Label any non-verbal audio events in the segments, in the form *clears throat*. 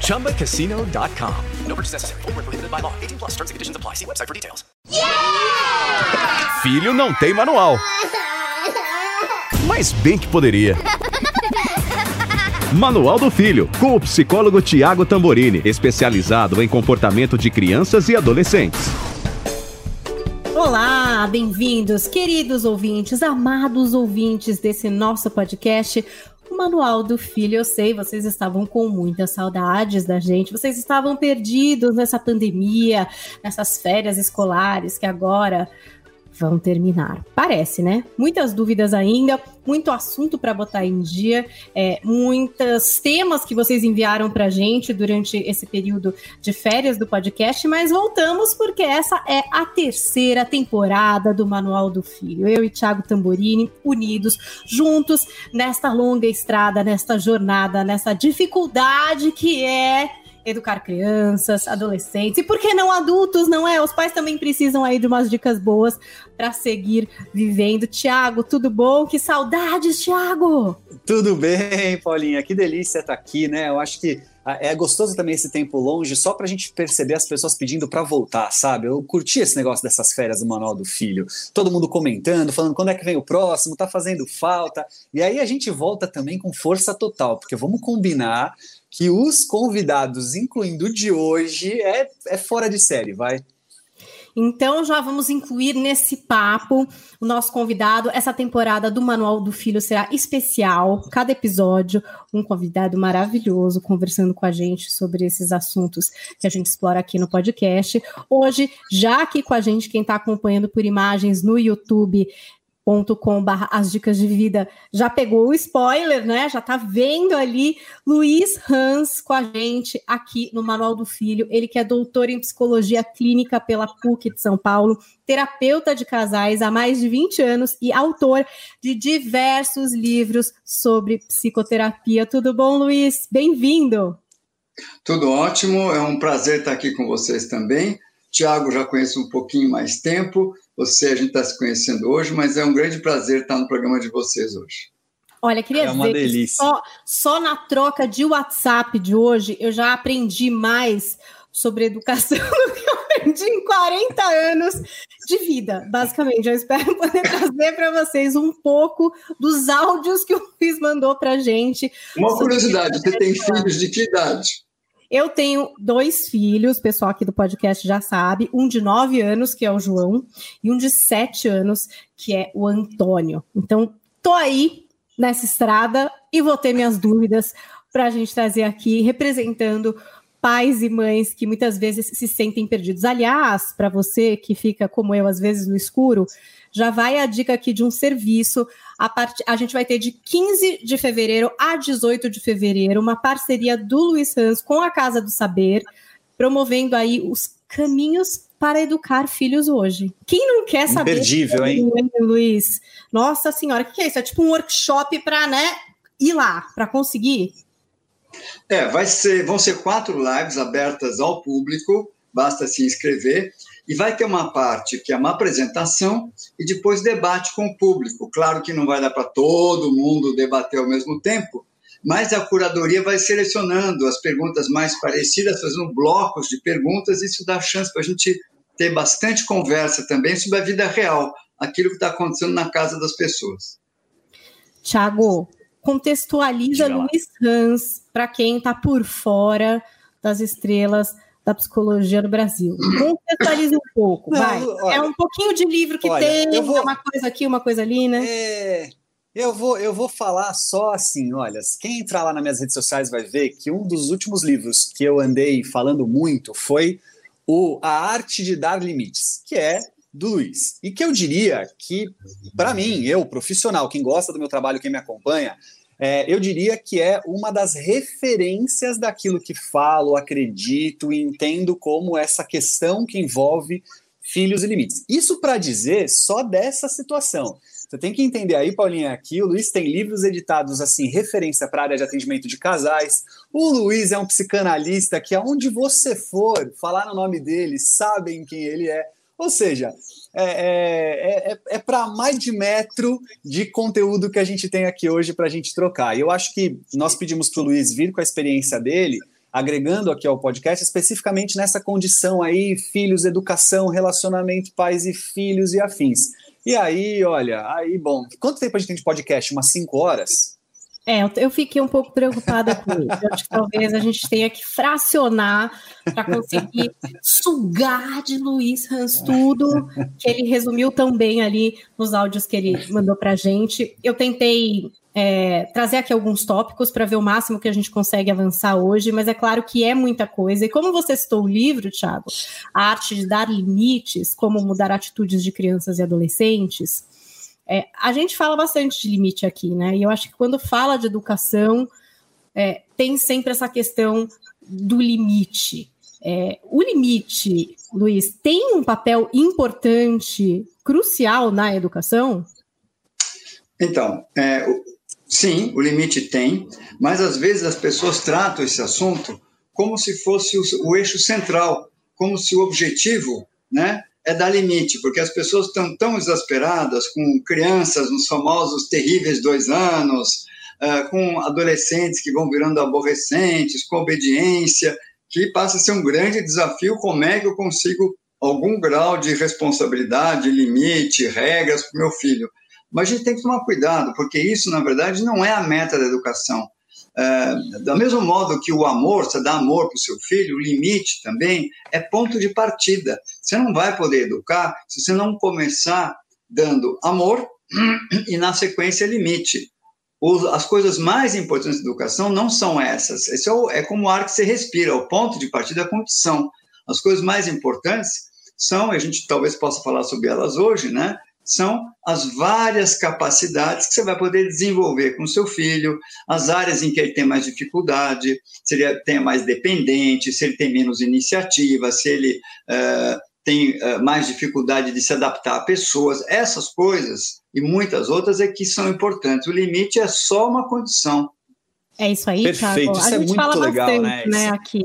ChumbaCasino.com. No purchase necessary. Full prohibited by law. 18 plus terms and conditions apply. See website for details. Yeah! Filho não tem manual. Mas bem que poderia. Manual do Filho, com o psicólogo Tiago Tamborini, especializado em comportamento de crianças e adolescentes. Olá, bem-vindos, queridos ouvintes, amados ouvintes desse nosso podcast, Manual do Filho. Eu sei, vocês estavam com muitas saudades da gente, vocês estavam perdidos nessa pandemia, nessas férias escolares que agora vão terminar. Parece, né? Muitas dúvidas ainda, muito assunto para botar em dia, é, muitos temas que vocês enviaram para gente durante esse período de férias do podcast, mas voltamos porque essa é a terceira temporada do Manual do Filho. Eu e Thiago Tamborini unidos, juntos nesta longa estrada, nesta jornada, nessa dificuldade que é educar crianças, adolescentes e por que não adultos, não é? Os pais também precisam aí de umas dicas boas para seguir vivendo. Tiago, tudo bom? Que saudades, Tiago! Tudo bem, Paulinha. Que delícia estar aqui, né? Eu acho que é gostoso também esse tempo longe, só para a gente perceber as pessoas pedindo para voltar, sabe? Eu curti esse negócio dessas férias do Manual do Filho. Todo mundo comentando, falando quando é que vem o próximo, tá fazendo falta. E aí a gente volta também com força total, porque vamos combinar que os convidados, incluindo o de hoje, é, é fora de série, vai. Então já vamos incluir nesse papo o nosso convidado. Essa temporada do Manual do Filho será especial. Cada episódio, um convidado maravilhoso conversando com a gente sobre esses assuntos que a gente explora aqui no podcast. Hoje, já aqui com a gente, quem está acompanhando por imagens no YouTube com as dicas de vida já pegou o spoiler, né? Já tá vendo ali Luiz Hans com a gente aqui no Manual do Filho. Ele que é doutor em psicologia clínica pela PUC de São Paulo, terapeuta de casais há mais de 20 anos e autor de diversos livros sobre psicoterapia. Tudo bom, Luiz? Bem-vindo. Tudo ótimo, é um prazer estar aqui com vocês também. Tiago já conheço um pouquinho mais tempo, você a gente está se conhecendo hoje, mas é um grande prazer estar no programa de vocês hoje. Olha, queria é dizer que só, só na troca de WhatsApp de hoje eu já aprendi mais sobre educação *laughs* do que eu aprendi em 40 anos de vida, basicamente. Eu espero *laughs* poder trazer para vocês um pouco dos áudios que o Luiz mandou para gente. Uma curiosidade, você tem filhos de que idade? Eu tenho dois filhos, o pessoal aqui do podcast já sabe, um de nove anos, que é o João, e um de sete anos, que é o Antônio. Então, tô aí nessa estrada e vou ter minhas dúvidas para a gente trazer aqui, representando pais e mães que muitas vezes se sentem perdidos. Aliás, para você que fica como eu, às vezes no escuro, já vai a dica aqui de um serviço. A, part... a gente vai ter de 15 de fevereiro a 18 de fevereiro uma parceria do Luiz Hans com a Casa do Saber, promovendo aí os caminhos para educar filhos hoje. Quem não quer saber? Imperdível, hein? Luiz? Nossa senhora, o que é isso? É tipo um workshop para, né, ir lá, para conseguir? É, vai ser, vão ser quatro lives abertas ao público, basta se inscrever. E vai ter uma parte que é uma apresentação e depois debate com o público. Claro que não vai dar para todo mundo debater ao mesmo tempo, mas a curadoria vai selecionando as perguntas mais parecidas, fazendo blocos de perguntas. Isso dá chance para a gente ter bastante conversa também sobre a vida real, aquilo que está acontecendo na casa das pessoas. Tiago, contextualiza Luiz Hans para quem está por fora das estrelas da psicologia no Brasil. Contextualiza um pouco, Não, vai. Olha, é um pouquinho de livro que olha, tem, vou, uma coisa aqui, uma coisa ali, né? É, eu vou, eu vou falar só assim, olha, quem entrar lá nas minhas redes sociais vai ver que um dos últimos livros que eu andei falando muito foi o A Arte de Dar Limites, que é do Luiz. E que eu diria que, para mim, eu, profissional, quem gosta do meu trabalho, quem me acompanha, é, eu diria que é uma das referências daquilo que falo, acredito e entendo como essa questão que envolve filhos e limites. Isso para dizer só dessa situação. Você tem que entender aí, Paulinha, aqui o Luiz tem livros editados assim, referência para a área de atendimento de casais. O Luiz é um psicanalista que aonde você for falar no nome dele, sabem quem ele é. Ou seja, é, é, é, é para mais de metro de conteúdo que a gente tem aqui hoje para a gente trocar. E eu acho que nós pedimos para o Luiz vir com a experiência dele, agregando aqui ao podcast, especificamente nessa condição aí, filhos, educação, relacionamento, pais e filhos e afins. E aí, olha, aí, bom, quanto tempo a gente tem de podcast? Umas cinco horas? É, eu fiquei um pouco preocupada com isso. Eu acho que talvez a gente tenha que fracionar para conseguir sugar de Luiz Hans tudo que ele resumiu tão bem ali nos áudios que ele mandou para a gente. Eu tentei é, trazer aqui alguns tópicos para ver o máximo que a gente consegue avançar hoje, mas é claro que é muita coisa. E como você citou o livro, Thiago, A Arte de Dar Limites, Como Mudar Atitudes de Crianças e Adolescentes é, a gente fala bastante de limite aqui, né? E eu acho que quando fala de educação, é, tem sempre essa questão do limite. É, o limite, Luiz, tem um papel importante, crucial na educação? Então, é, sim, o limite tem, mas às vezes as pessoas tratam esse assunto como se fosse o, o eixo central, como se o objetivo né, é dar limite, porque as pessoas estão tão exasperadas com crianças nos famosos terríveis dois anos, uh, com adolescentes que vão virando aborrecentes, com obediência, que passa a ser um grande desafio como é que eu consigo algum grau de responsabilidade, limite, regras para o meu filho. Mas a gente tem que tomar cuidado, porque isso, na verdade, não é a meta da educação. É, do mesmo modo que o amor, você dá amor para o seu filho, o limite também é ponto de partida. Você não vai poder educar se você não começar dando amor *clears throat* e, na sequência, limite. as coisas mais importantes da educação não são essas. Esse é, o, é como o ar que você respira, o ponto de partida é a condição. As coisas mais importantes são, a gente talvez possa falar sobre elas hoje, né? são as várias capacidades que você vai poder desenvolver com seu filho, as áreas em que ele tem mais dificuldade, se ele tem mais dependente, se ele tem menos iniciativa, se ele uh, tem uh, mais dificuldade de se adaptar a pessoas, essas coisas e muitas outras é que são importantes. O limite é só uma condição. É isso aí, Perfeito. Thiago. A isso gente é fala legal, bastante, né? né, aqui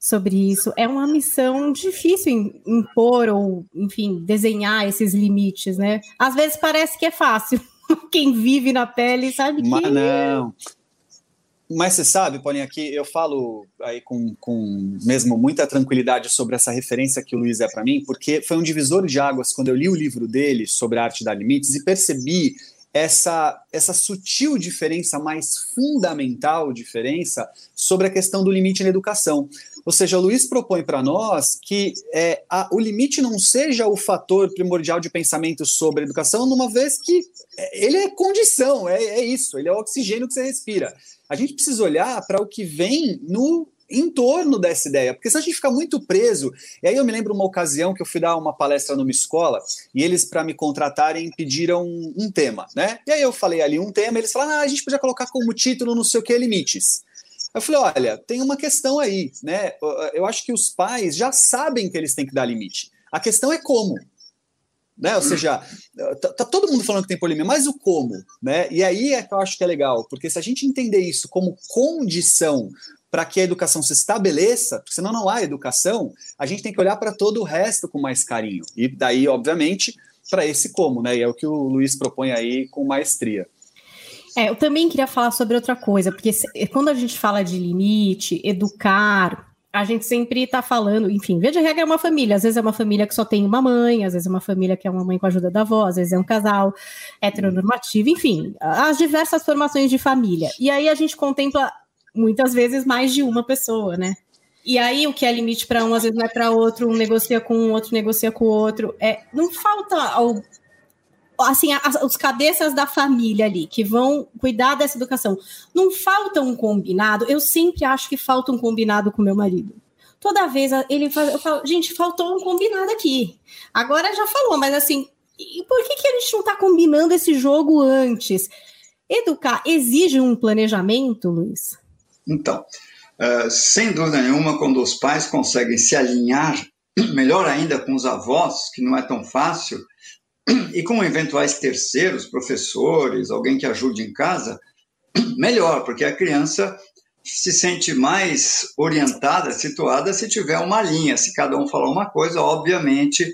sobre isso. É uma missão difícil impor ou, enfim, desenhar esses limites, né? Às vezes parece que é fácil. *laughs* Quem vive na pele sabe que. Mas não. Mas você sabe, Paulinha, aqui eu falo aí com, com mesmo muita tranquilidade sobre essa referência que o Luiz é para mim, porque foi um divisor de águas quando eu li o livro dele sobre a arte dar limites e percebi essa, essa sutil diferença, mais fundamental diferença sobre a questão do limite na educação. Ou seja, o Luiz propõe para nós que é, a, o limite não seja o fator primordial de pensamento sobre a educação, numa vez que é, ele é condição, é, é isso, ele é o oxigênio que você respira. A gente precisa olhar para o que vem no em torno dessa ideia, porque se a gente ficar muito preso, e aí eu me lembro uma ocasião que eu fui dar uma palestra numa escola e eles para me contratarem pediram um, um, tema, né? E aí eu falei ali um tema, eles falaram: "Ah, a gente podia colocar como título não sei o que limites". Eu falei, olha, tem uma questão aí, né? Eu acho que os pais já sabem que eles têm que dar limite. A questão é como. Né? Ou seja, tá, tá todo mundo falando que tem polimia, mas o como, né? E aí é que eu acho que é legal, porque se a gente entender isso como condição para que a educação se estabeleça, porque senão não há educação, a gente tem que olhar para todo o resto com mais carinho. E daí, obviamente, para esse como, né? E é o que o Luiz propõe aí com maestria. É, eu também queria falar sobre outra coisa, porque se, quando a gente fala de limite, educar, a gente sempre está falando, enfim, veja regra é uma família. Às vezes é uma família que só tem uma mãe, às vezes é uma família que é uma mãe com a ajuda da avó, às vezes é um casal heteronormativo, enfim, as diversas formações de família. E aí a gente contempla muitas vezes mais de uma pessoa, né? E aí o que é limite para um, às vezes não é para outro, um negocia com um, outro negocia com o outro. É, não falta assim, as, os cabeças da família ali, que vão cuidar dessa educação. Não falta um combinado, eu sempre acho que falta um combinado com meu marido. Toda vez ele faz, eu falo, gente, faltou um combinado aqui. Agora já falou, mas assim, por que, que a gente não está combinando esse jogo antes? Educar exige um planejamento, Luiz? Então, uh, sem dúvida nenhuma, quando os pais conseguem se alinhar *clears throat* melhor ainda com os avós, que não é tão fácil, e com eventuais terceiros, professores, alguém que ajude em casa, melhor, porque a criança se sente mais orientada, situada se tiver uma linha. Se cada um falar uma coisa, obviamente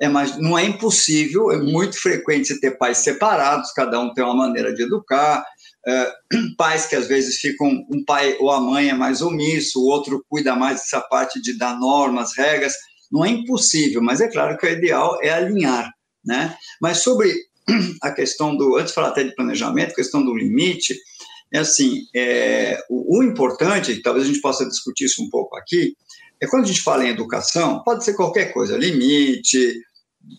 é mais, não é impossível, é muito frequente ter pais separados, cada um tem uma maneira de educar, é, *clears throat* pais que às vezes ficam, um pai ou a mãe é mais omisso, o outro cuida mais dessa parte de dar normas, regras, não é impossível, mas é claro que o ideal é alinhar, né? Mas sobre *clears throat* a questão do, antes de falar até de planejamento, questão do limite, é assim, é, o, o importante, talvez a gente possa discutir isso um pouco aqui, é quando a gente fala em educação, pode ser qualquer coisa, limite,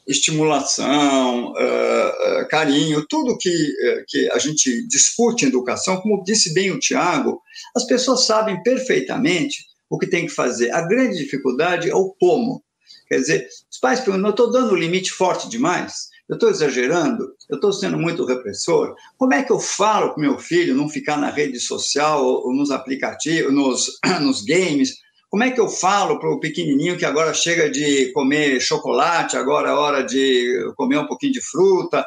estimulação, uh, uh, carinho, tudo que, uh, que a gente discute em educação, como disse bem o Tiago, as pessoas sabem perfeitamente o que tem que fazer. A grande dificuldade é o como. Quer dizer, os pais perguntam, eu estou dando um limite forte demais? Eu estou exagerando? Eu estou sendo muito repressor? Como é que eu falo para meu filho não ficar na rede social ou nos aplicativos, nos, *clears throat* nos games? Como é que eu falo para o pequenininho que agora chega de comer chocolate, agora é hora de comer um pouquinho de fruta?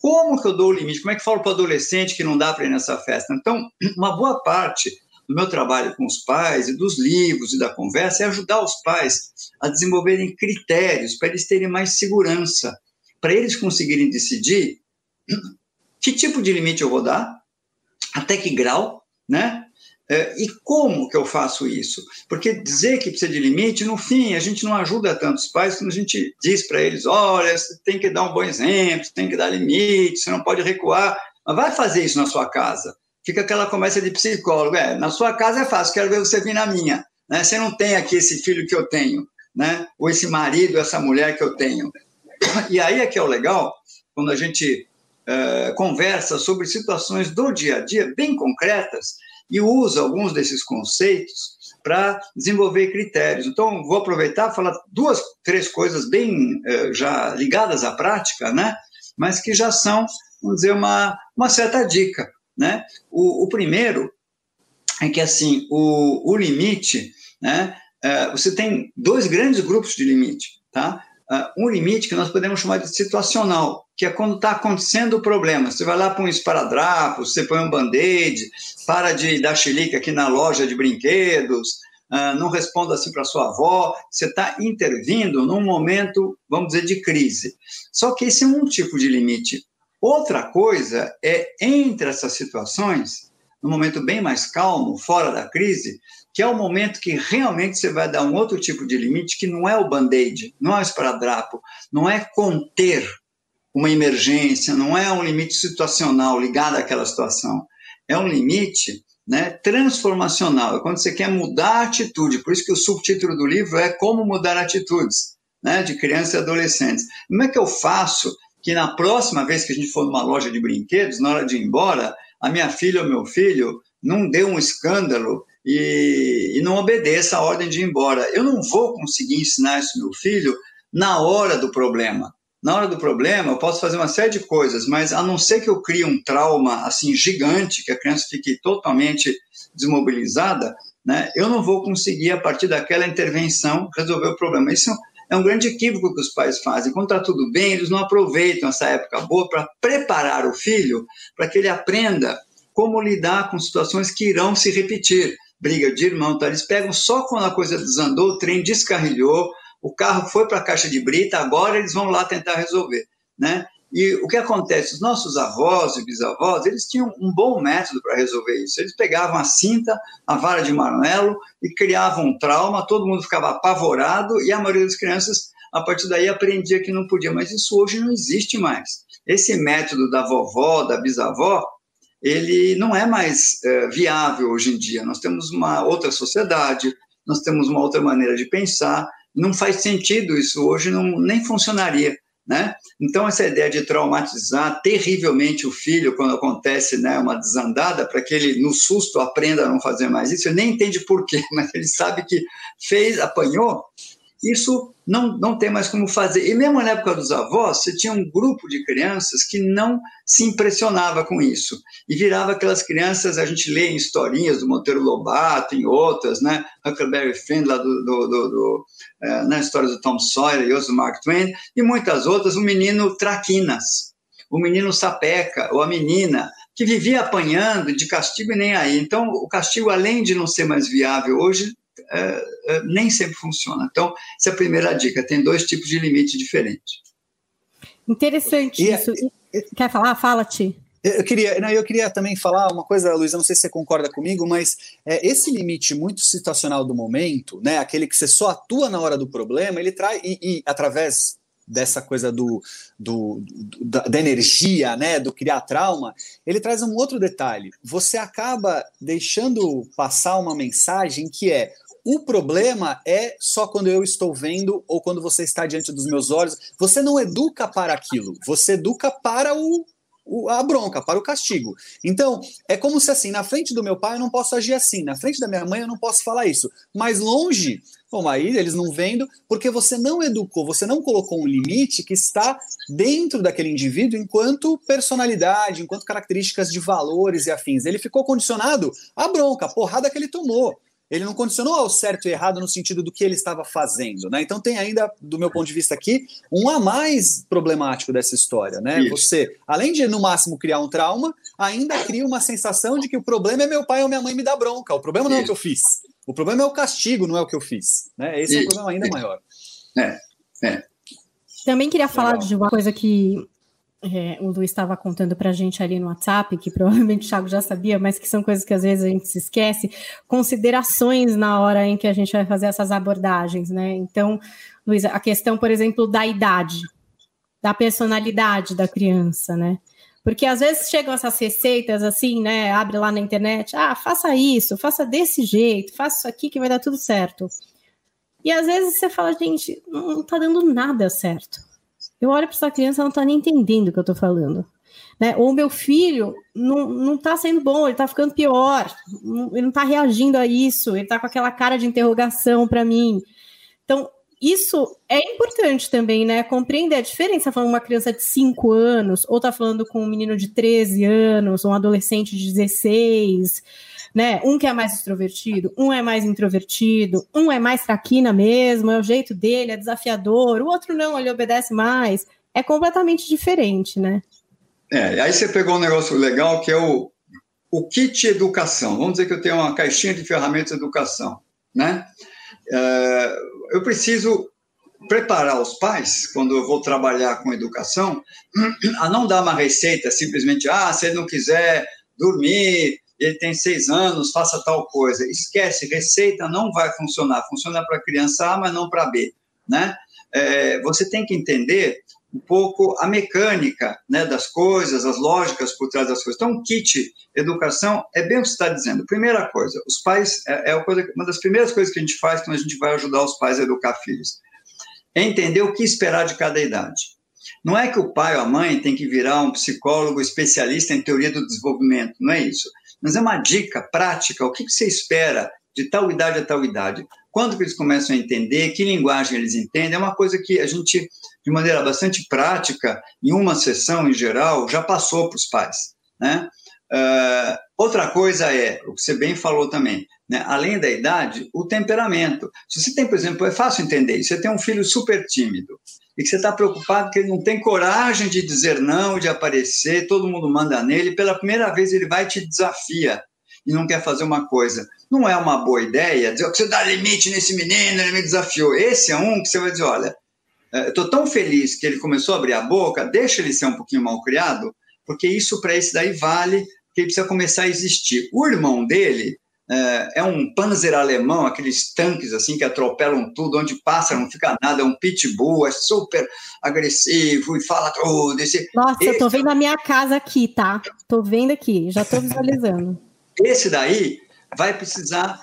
Como que eu dou o limite? Como é que eu falo para o adolescente que não dá para ir nessa festa? Então, *clears throat* uma boa parte do meu trabalho com os pais e dos livros e da conversa é ajudar os pais a desenvolverem critérios para eles terem mais segurança, para eles conseguirem decidir que tipo de limite eu vou dar, até que grau, né? É, e como que eu faço isso? Porque dizer que precisa de limite, no fim, a gente não ajuda tantos pais quando a gente diz para eles: olha, você tem que dar um bom exemplo, você tem que dar limite, você não pode recuar. Mas vai fazer isso na sua casa. Fica aquela conversa de psicólogo: é, na sua casa é fácil, quero ver você vir na minha. Né? Você não tem aqui esse filho que eu tenho, né? ou esse marido, essa mulher que eu tenho. E aí é que é o legal, quando a gente uh, conversa sobre situações do dia a dia, bem concretas, e usa alguns desses conceitos para desenvolver critérios. Então, vou aproveitar e falar duas, três coisas bem eh, já ligadas à prática, né? mas que já são, vamos dizer, uma, uma certa dica. Né? O, o primeiro é que, assim, o, o limite, né? Eh, você tem dois grandes grupos de limite, tá? uh, um limite que nós podemos chamar de situacional, que é quando está acontecendo o problema. Você vai lá para um esparadrapo, você põe um band-aid, para de dar chilique aqui na loja de brinquedos, uh, não responda assim para sua avó. Você está intervindo num momento, vamos dizer, de crise. Só que esse é um tipo de limite. Outra coisa é, entre essas situações, num momento bem mais calmo, fora da crise, que é o momento que realmente você vai dar um outro tipo de limite, que não é o band-aid, não é o esparadrapo, não é conter uma emergência, não é um limite situacional ligado àquela situação. É um limite né, transformacional, é quando você quer mudar a atitude. Por isso que o subtítulo do livro é Como Mudar Atitudes, né, de crianças e adolescentes. Como é que eu faço que na próxima vez que a gente for numa loja de brinquedos, na hora de ir embora, a minha filha ou meu filho não dê um escândalo e, e não obedeça a ordem de ir embora. Eu não vou conseguir ensinar isso ao meu filho na hora do problema. Na hora do problema, eu posso fazer uma série de coisas, mas a não ser que eu crie um trauma assim gigante, que a criança fique totalmente desmobilizada, né, eu não vou conseguir, a partir daquela intervenção, resolver o problema. Isso é um grande equívoco que os pais fazem. Quando está tudo bem, eles não aproveitam essa época boa para preparar o filho para que ele aprenda como lidar com situações que irão se repetir briga de irmão, tá? eles pegam só quando a coisa desandou, o trem descarrilhou, o carro foi para a caixa de brita, agora eles vão lá tentar resolver, né? E o que acontece? Os nossos avós e bisavós, eles tinham um bom método para resolver isso. Eles pegavam a cinta, a vara de marmelo e criavam um trauma, todo mundo ficava apavorado e a maioria das crianças, a partir daí, aprendia que não podia. Mas isso hoje não existe mais. Esse método da vovó, da bisavó, ele não é mais é, viável hoje em dia. Nós temos uma outra sociedade, nós temos uma outra maneira de pensar, não faz sentido isso hoje, não, nem funcionaria. Né? Então, essa ideia de traumatizar terrivelmente o filho quando acontece né, uma desandada, para que ele, no susto, aprenda a não fazer mais isso, ele nem entende por quê, *laughs* mas ele sabe que fez, apanhou, isso não, não tem mais como fazer. E mesmo na época dos avós, você tinha um grupo de crianças que não se impressionava com isso. E virava aquelas crianças, a gente lê em historinhas do Monteiro Lobato, em outras, né? Huckleberry Finn, lá do, do, do, do é, na história do Tom Sawyer e outros Mark Twain, e muitas outras, o menino Traquinas, o menino Sapeca, ou a menina, que vivia apanhando de castigo e nem aí. Então, o castigo, além de não ser mais viável hoje, é, é, nem sempre funciona. Então, essa é a primeira dica: tem dois tipos de limite diferentes. Interessante e, é isso. Quer falar? Fala-te. Eu queria, não, eu queria também falar uma coisa, Luiz, não sei se você concorda comigo, mas é, esse limite muito situacional do momento, né, aquele que você só atua na hora do problema, ele traz, e, e através dessa coisa do, do, do da, da, energia, né, do criar trauma, ele traz um outro detalhe. Você acaba deixando passar uma mensagem que é o problema é só quando eu estou vendo ou quando você está diante dos meus olhos. Você não educa para aquilo, você educa para o, o, a bronca, para o castigo. Então, é como se assim, na frente do meu pai eu não posso agir assim, na frente da minha mãe eu não posso falar isso. Mas longe, bom, aí eles não vendo, porque você não educou, você não colocou um limite que está dentro daquele indivíduo enquanto personalidade, enquanto características de valores e afins. Ele ficou condicionado à bronca, à porrada que ele tomou ele não condicionou ao certo e errado no sentido do que ele estava fazendo, né? Então tem ainda, do meu ponto de vista aqui, um a mais problemático dessa história, né? Isso. Você, além de no máximo criar um trauma, ainda cria uma sensação de que o problema é meu pai ou minha mãe me dar bronca. O problema não Isso. é o que eu fiz. O problema é o castigo, não é o que eu fiz, né? Esse Isso. é um problema ainda maior. É, é. Também queria falar Legal. de uma coisa que é, o Luiz estava contando para a gente ali no WhatsApp, que provavelmente o Thiago já sabia, mas que são coisas que às vezes a gente se esquece, considerações na hora em que a gente vai fazer essas abordagens, né? Então, Luiz, a questão, por exemplo, da idade, da personalidade da criança, né? Porque às vezes chegam essas receitas assim, né? Abre lá na internet, ah, faça isso, faça desse jeito, faça isso aqui que vai dar tudo certo. E às vezes você fala, gente, não está dando nada certo eu olho para essa criança, não está nem entendendo o que eu estou falando. Né? Ou meu filho não está sendo bom, ele está ficando pior, ele não está reagindo a isso, ele está com aquela cara de interrogação para mim. Então, isso é importante também, né? Compreender a diferença. Tá falando uma criança de 5 anos, ou tá falando com um menino de 13 anos, ou um adolescente de 16 né? Um que é mais extrovertido, um é mais introvertido, um é mais traquina mesmo, é o jeito dele, é desafiador, o outro não, ele obedece mais. É completamente diferente, né? É, aí você pegou um negócio legal que é o, o kit educação. Vamos dizer que eu tenho uma caixinha de ferramentas de educação, né? É, eu preciso preparar os pais, quando eu vou trabalhar com educação, *clears throat* a não dar uma receita simplesmente, ah, se ele não quiser dormir, ele tem seis anos, faça tal coisa. Esquece, receita não vai funcionar. Funciona para criança A, mas não para B. Né? É, você tem que entender um pouco a mecânica né, das coisas, as lógicas por trás das coisas. Então, um kit educação é bem o que você está dizendo. Primeira coisa, os pais, é, é uma das primeiras coisas que a gente faz quando a gente vai ajudar os pais a educar filhos. É entender o que esperar de cada idade. Não é que o pai ou a mãe tem que virar um psicólogo especialista em teoria do desenvolvimento, não é isso mas é uma dica prática, o que você espera de tal idade a tal idade. Quando que eles começam a entender, que linguagem eles entendem, é uma coisa que a gente, de maneira bastante prática, em uma sessão em geral, já passou para os pais. Né? Uh, outra coisa é, o que você bem falou também, né? além da idade, o temperamento. Se você tem, por exemplo, é fácil entender isso, você tem um filho super tímido, e que você está preocupado que ele não tem coragem de dizer não, de aparecer, todo mundo manda nele, pela primeira vez ele vai e te desafia e não quer fazer uma coisa. Não é uma boa ideia dizer que você dá limite nesse menino, ele me desafiou. Esse é um que você vai dizer, olha, eh, estou tão feliz que ele começou a abrir a boca, deixa ele ser um pouquinho mal criado, porque isso para esse daí vale, que ele precisa começar a existir. O irmão dele é, é um panzer alemão, aqueles tanques assim que atropelam tudo, onde passa não fica nada, é um pitbull, é super agressivo e fala tudo. Esse, Nossa, esse... eu tô vendo a minha casa aqui, tá? Tô vendo aqui, já tô visualizando. *laughs* esse daí vai precisar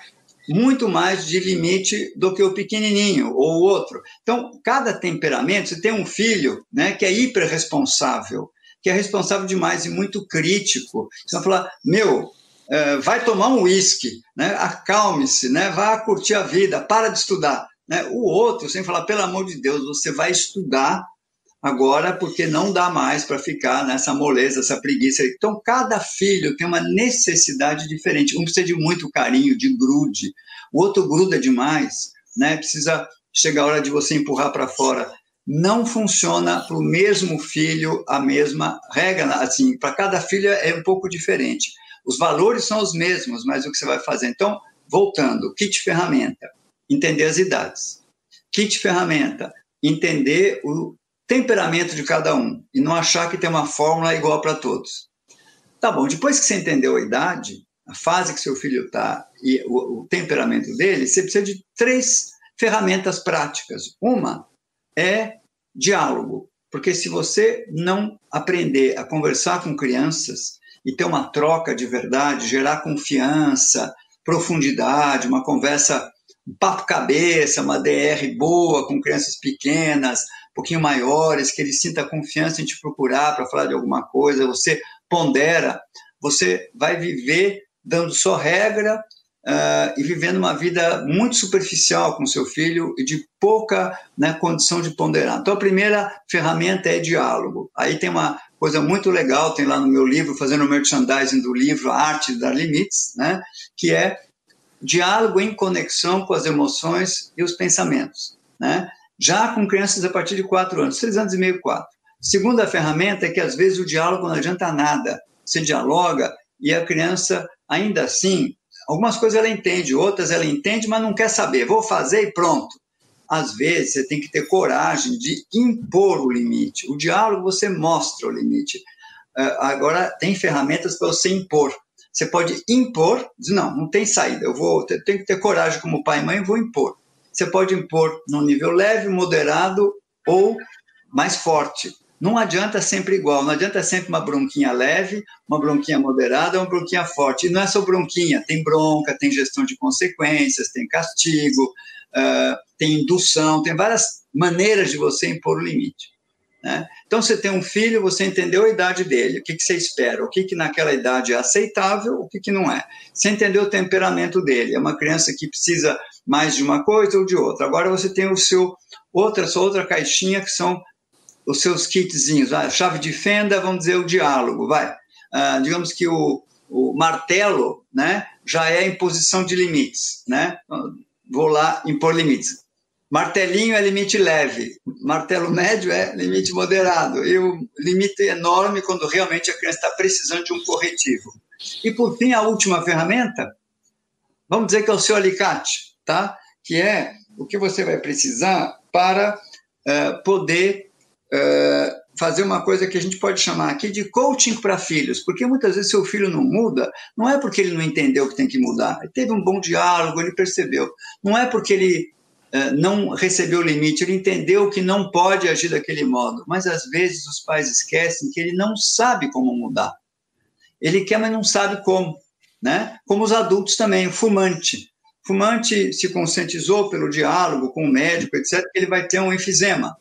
muito mais de limite do que o pequenininho ou o outro. Então, cada temperamento, você tem um filho né, que é hiper responsável, que é responsável demais e muito crítico. Você vai falar, meu, é, vai tomar um uísque, né? acalme-se, né? vá curtir a vida, para de estudar. Né? O outro, sem falar, pelo amor de Deus, você vai estudar agora porque não dá mais para ficar nessa moleza, essa preguiça. Então, cada filho tem uma necessidade diferente. Um precisa de muito carinho, de grude, o outro gruda demais, né? precisa chegar a hora de você empurrar para fora. Não funciona para o mesmo filho a mesma regra. Assim, para cada filho é um pouco diferente. Os valores são os mesmos, mas o que você vai fazer? Então, voltando, kit ferramenta, entender as idades. Kit ferramenta, entender o temperamento de cada um e não achar que tem uma fórmula igual para todos. Tá bom, depois que você entendeu a idade, a fase que seu filho está e o, o, temperamento dele, você precisa de três ferramentas práticas. Uma é diálogo, porque se você não aprender a conversar com crianças e ter uma troca de verdade, gerar confiança, profundidade, uma conversa, um papo cabeça, uma DR boa com crianças pequenas, pouquinho maiores, que ele sinta confiança em te procurar para falar de alguma coisa, você pondera, você vai viver dando só regra uh, e vivendo uma vida muito superficial com seu filho e de pouca né, condição de ponderar. Então, a primeira ferramenta é diálogo. Aí tem uma coisa muito legal, tem lá no meu livro, fazendo merchandising do livro A Arte de Dar Limites, né, que é diálogo em conexão com as emoções e os pensamentos. Né? já com crianças a partir de 4 anos, 3 anos e meio, 4. Segunda ferramenta é que às vezes o diálogo não adianta nada. Você dialoga e a criança, ainda assim, algumas coisas ela entende, outras ela entende, mas não quer saber. Vou fazer e pronto. Às vezes você tem que ter coragem de impor o limite. O diálogo você mostra o limite. Uh, agora tem ferramentas para você impor. Você pode impor, diz, não, não tem saída. Eu vou, tenho que ter coragem como pai e mãe, vou impor você pode impor num nível leve, moderado ou mais forte. Não adianta sempre igual, não adianta sempre uma bronquinha leve, uma bronquinha moderada, uma bronquinha forte. E não é só bronquinha, tem bronca, tem gestão de consequências, tem castigo, uh, tem indução, tem várias maneiras de você impor o limite. Né? Então, você tem um filho, você entendeu a idade dele, o que, que você espera, o que, que naquela idade é aceitável, o que, que não é. Você entendeu o temperamento dele, é uma criança que precisa mais de uma coisa ou de outra. Agora você tem o seu outra, sua outra caixinha que são os seus kitzinhos, a chave de fenda, vamos dizer, o diálogo, vai. Ah, digamos que o, o martelo né, já é imposição de limites, né? Vou lá impor limites. Martelinho é limite leve, martelo médio é limite moderado, e o limite enorme quando realmente a criança está precisando de um corretivo. E por fim, a última ferramenta, vamos dizer que é o seu alicate, tá? que é o que você vai precisar para uh, poder fazer uma coisa que a gente pode chamar aqui de coaching para filhos, porque muitas vezes seu filho não muda, não é porque ele não entendeu que tem que mudar, ele teve um bom diálogo, ele percebeu, não é porque ele uh, não recebeu o limite, ele entendeu que não pode agir daquele modo, mas às vezes os pais esquecem que ele não sabe como mudar. Ele quer, mas não sabe como, né? Como os adultos também, o fumante. Fumante se conscientizou pelo diálogo com o médico, etc., que ele vai ter um enfisema.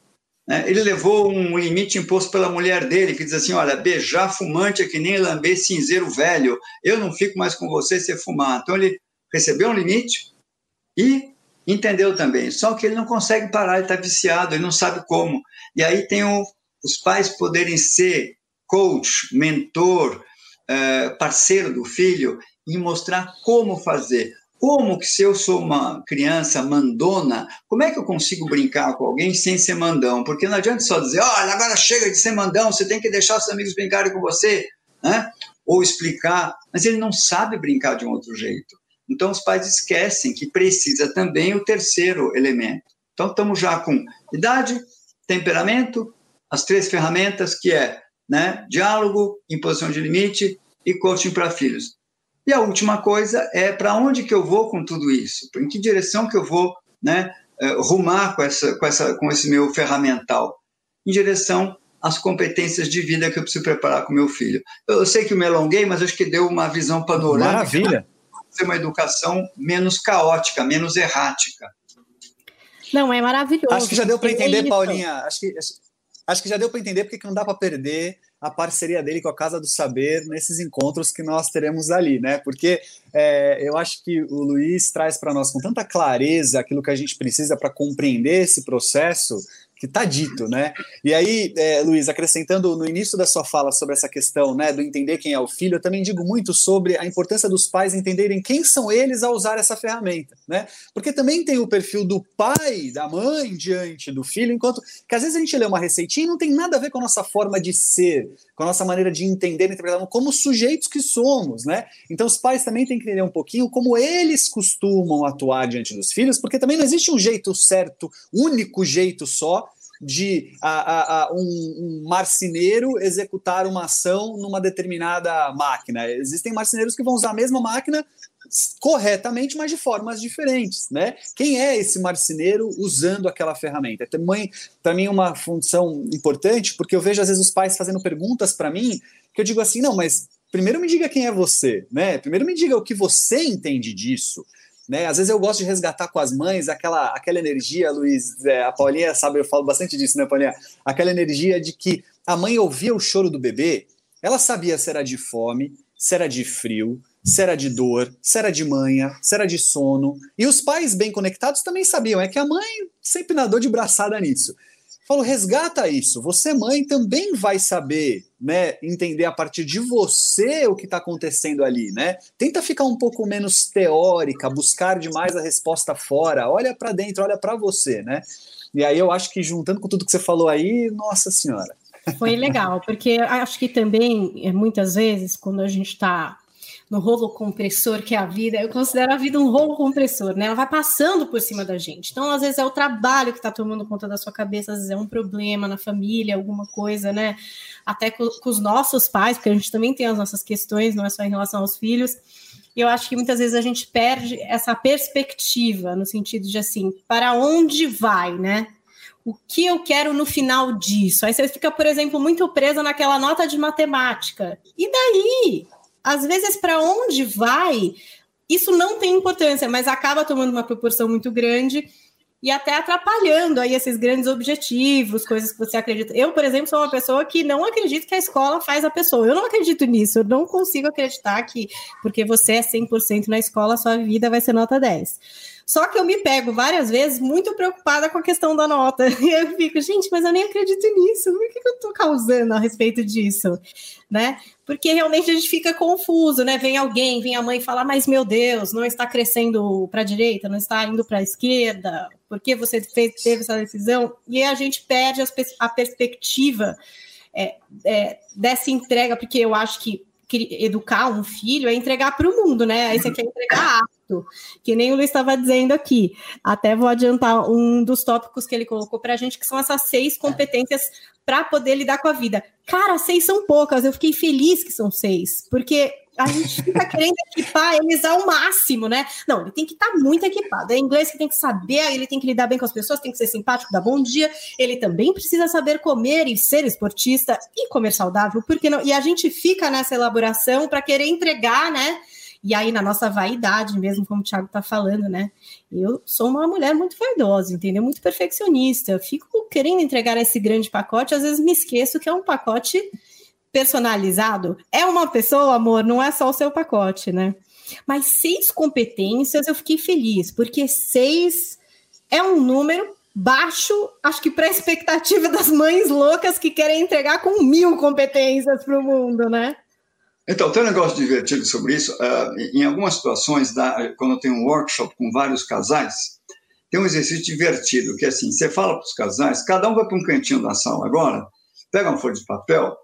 Né? Ele levou um limite imposto pela mulher dele, que diz assim: olha, beijar fumante é que nem lamber cinzeiro velho, eu não fico mais com você se fumar. Então ele recebeu um limite e entendeu também, só que ele não consegue parar, ele está viciado, ele não sabe como. E aí tem o, os pais poderem ser coach, mentor, uh, parceiro do filho e mostrar como fazer. Como que se eu sou uma criança mandona, como é que eu consigo brincar com alguém sem ser mandão? Porque não adianta só dizer, olha, agora chega de ser mandão, você tem que deixar os amigos brincarem com você, né? Ou explicar, mas ele não sabe brincar de um outro jeito. Então os pais esquecem que precisa também o terceiro elemento. Então estamos já com idade, temperamento, as três ferramentas que é, né, diálogo, imposição de limite e coaching para filhos. E a última coisa é para onde que eu vou com tudo isso? Em que direção que eu vou né, eh, rumar com, essa, com, essa, com esse meu ferramental? Em direção às competências de vida que eu preciso preparar com meu filho. Eu sei que eu me alonguei, mas acho que deu uma visão panorâmica. Maravilha! Ser uma educação menos caótica, menos errática. Não, é maravilhoso. Acho que já deu para entender, Paulinha. Acho que, acho que já deu para entender porque não dá para perder a parceria dele com a Casa do Saber nesses encontros que nós teremos ali, né? Porque é, eu acho que o Luiz traz para nós com tanta clareza aquilo que a gente precisa para compreender esse processo que está dito, né? E aí, é, Luiz, acrescentando no início da sua fala sobre essa questão, né, do entender quem é o filho, eu também digo muito sobre a importância dos pais entenderem quem são eles a usar essa ferramenta, né? Porque também tem o perfil do pai, da mãe diante do filho, enquanto que às vezes a gente lê uma receitinha e não tem nada a ver com a nossa forma de ser, com a nossa maneira de entender, interpretar, como sujeitos que somos, né? Então os pais também têm que entender um pouquinho como eles costumam atuar diante dos filhos, porque também não existe um jeito certo, único jeito só de a, a, um, um, marceneiro executar uma ação numa determinada máquina. Existem marceneiros que vão usar a mesma máquina corretamente, mas de formas diferentes, né? Quem é esse marceneiro usando aquela ferramenta? É também mim uma função importante, porque eu vejo às vezes os pais fazendo perguntas para mim que eu digo assim, não, mas primeiro me diga quem é você, né? Primeiro me diga o que você entende disso. Né? Às vezes eu gosto de resgatar com as mães aquela, aquela energia, Luiz, é, a Paulinha sabe, eu falo bastante disso, né, Paulinha? Aquela energia de que a mãe ouvia o choro do bebê, ela sabia se era de fome, se era de frio, se era de dor, se era de manha, se era de sono. E os pais bem conectados também sabiam, é que a mãe sempre nadou de braçada nisso. Falo, resgata isso. Você, mãe, também vai saber, né, entender a partir de você o que está acontecendo ali, né? Tenta ficar um pouco menos teórica, buscar demais a resposta fora. Olha para dentro, olha para você, né? E aí eu acho que juntando com tudo que você falou aí, nossa senhora. Foi legal, porque acho que também, é, muitas vezes, quando a gente está no rolo compressor que é a vida, eu considero a vida um rolo compressor, né? Ela vai passando por cima da gente. Então, às vezes é o trabalho que está tomando conta da sua cabeça, às vezes é um problema na família, alguma coisa, né? Até com, com os nossos pais, porque a gente também tem as nossas questões, não é só em relação aos filhos. E eu acho que muitas vezes a gente perde essa perspectiva, no sentido de assim, para onde vai, né? o que eu quero no final disso? Aí você fica, por exemplo, muito presa naquela nota de matemática. E daí? Às vezes, para onde vai, isso não tem importância, mas acaba tomando uma proporção muito grande e até atrapalhando aí esses grandes objetivos, coisas que você acredita. Eu, por exemplo, sou uma pessoa que não acredito que a escola faz a pessoa. Eu não acredito nisso. Eu não consigo acreditar que porque você é 100% na escola, sua vida vai ser nota 10. Só que eu me pego várias vezes muito preocupada com a questão da nota. *laughs* E eu fico, gente, mas eu nem acredito nisso. O que, eu estou causando a respeito disso? Né? Porque realmente a gente fica confuso, né? Vem alguém, vem a mãe falar, mas meu Deus, não está crescendo para a direita, não está indo para a esquerda, por que você fez, teve essa decisão? E a gente perde a perspectiva é, é, dessa entrega, porque eu acho que educar um filho é entregar para o mundo, né? Aí você quer entregar apto, que nem o Luiz estava dizendo aqui. Até vou adiantar um dos tópicos que ele colocou para a gente, que são essas seis competências para poder lidar com a vida. Cara, seis são poucas, eu fiquei feliz que são seis, porque a gente fica querendo equipar eles ao máximo, né? Não, ele tem que estar tá muito equipado. É inglês que tem que saber, ele tem que lidar bem com as pessoas, tem que ser simpático, dar bom dia. Ele também precisa saber comer e ser esportista e comer saudável, porque não? E a gente fica nessa elaboração para querer entregar, né? E aí, na nossa vaidade, mesmo como o Thiago está falando, né? Eu sou uma mulher muito vaidosa, entendeu? Muito perfeccionista. Eu fico querendo entregar esse grande pacote, às vezes me esqueço que é um pacote personalizado, é uma pessoa, amor, não é só o seu pacote, né? Mas seis competências eu fiquei feliz, porque seis é um número baixo, acho que para a expectativa das mães loucas que querem entregar com mil competências para o mundo, né? Então, tem um negócio divertido sobre isso. Uh, em algumas situações, da, quando eu tenho um workshop com vários casais, tem um exercício divertido, que é assim, você fala para os casais, cada um vai para um cantinho da sala agora, pega uma folha de papel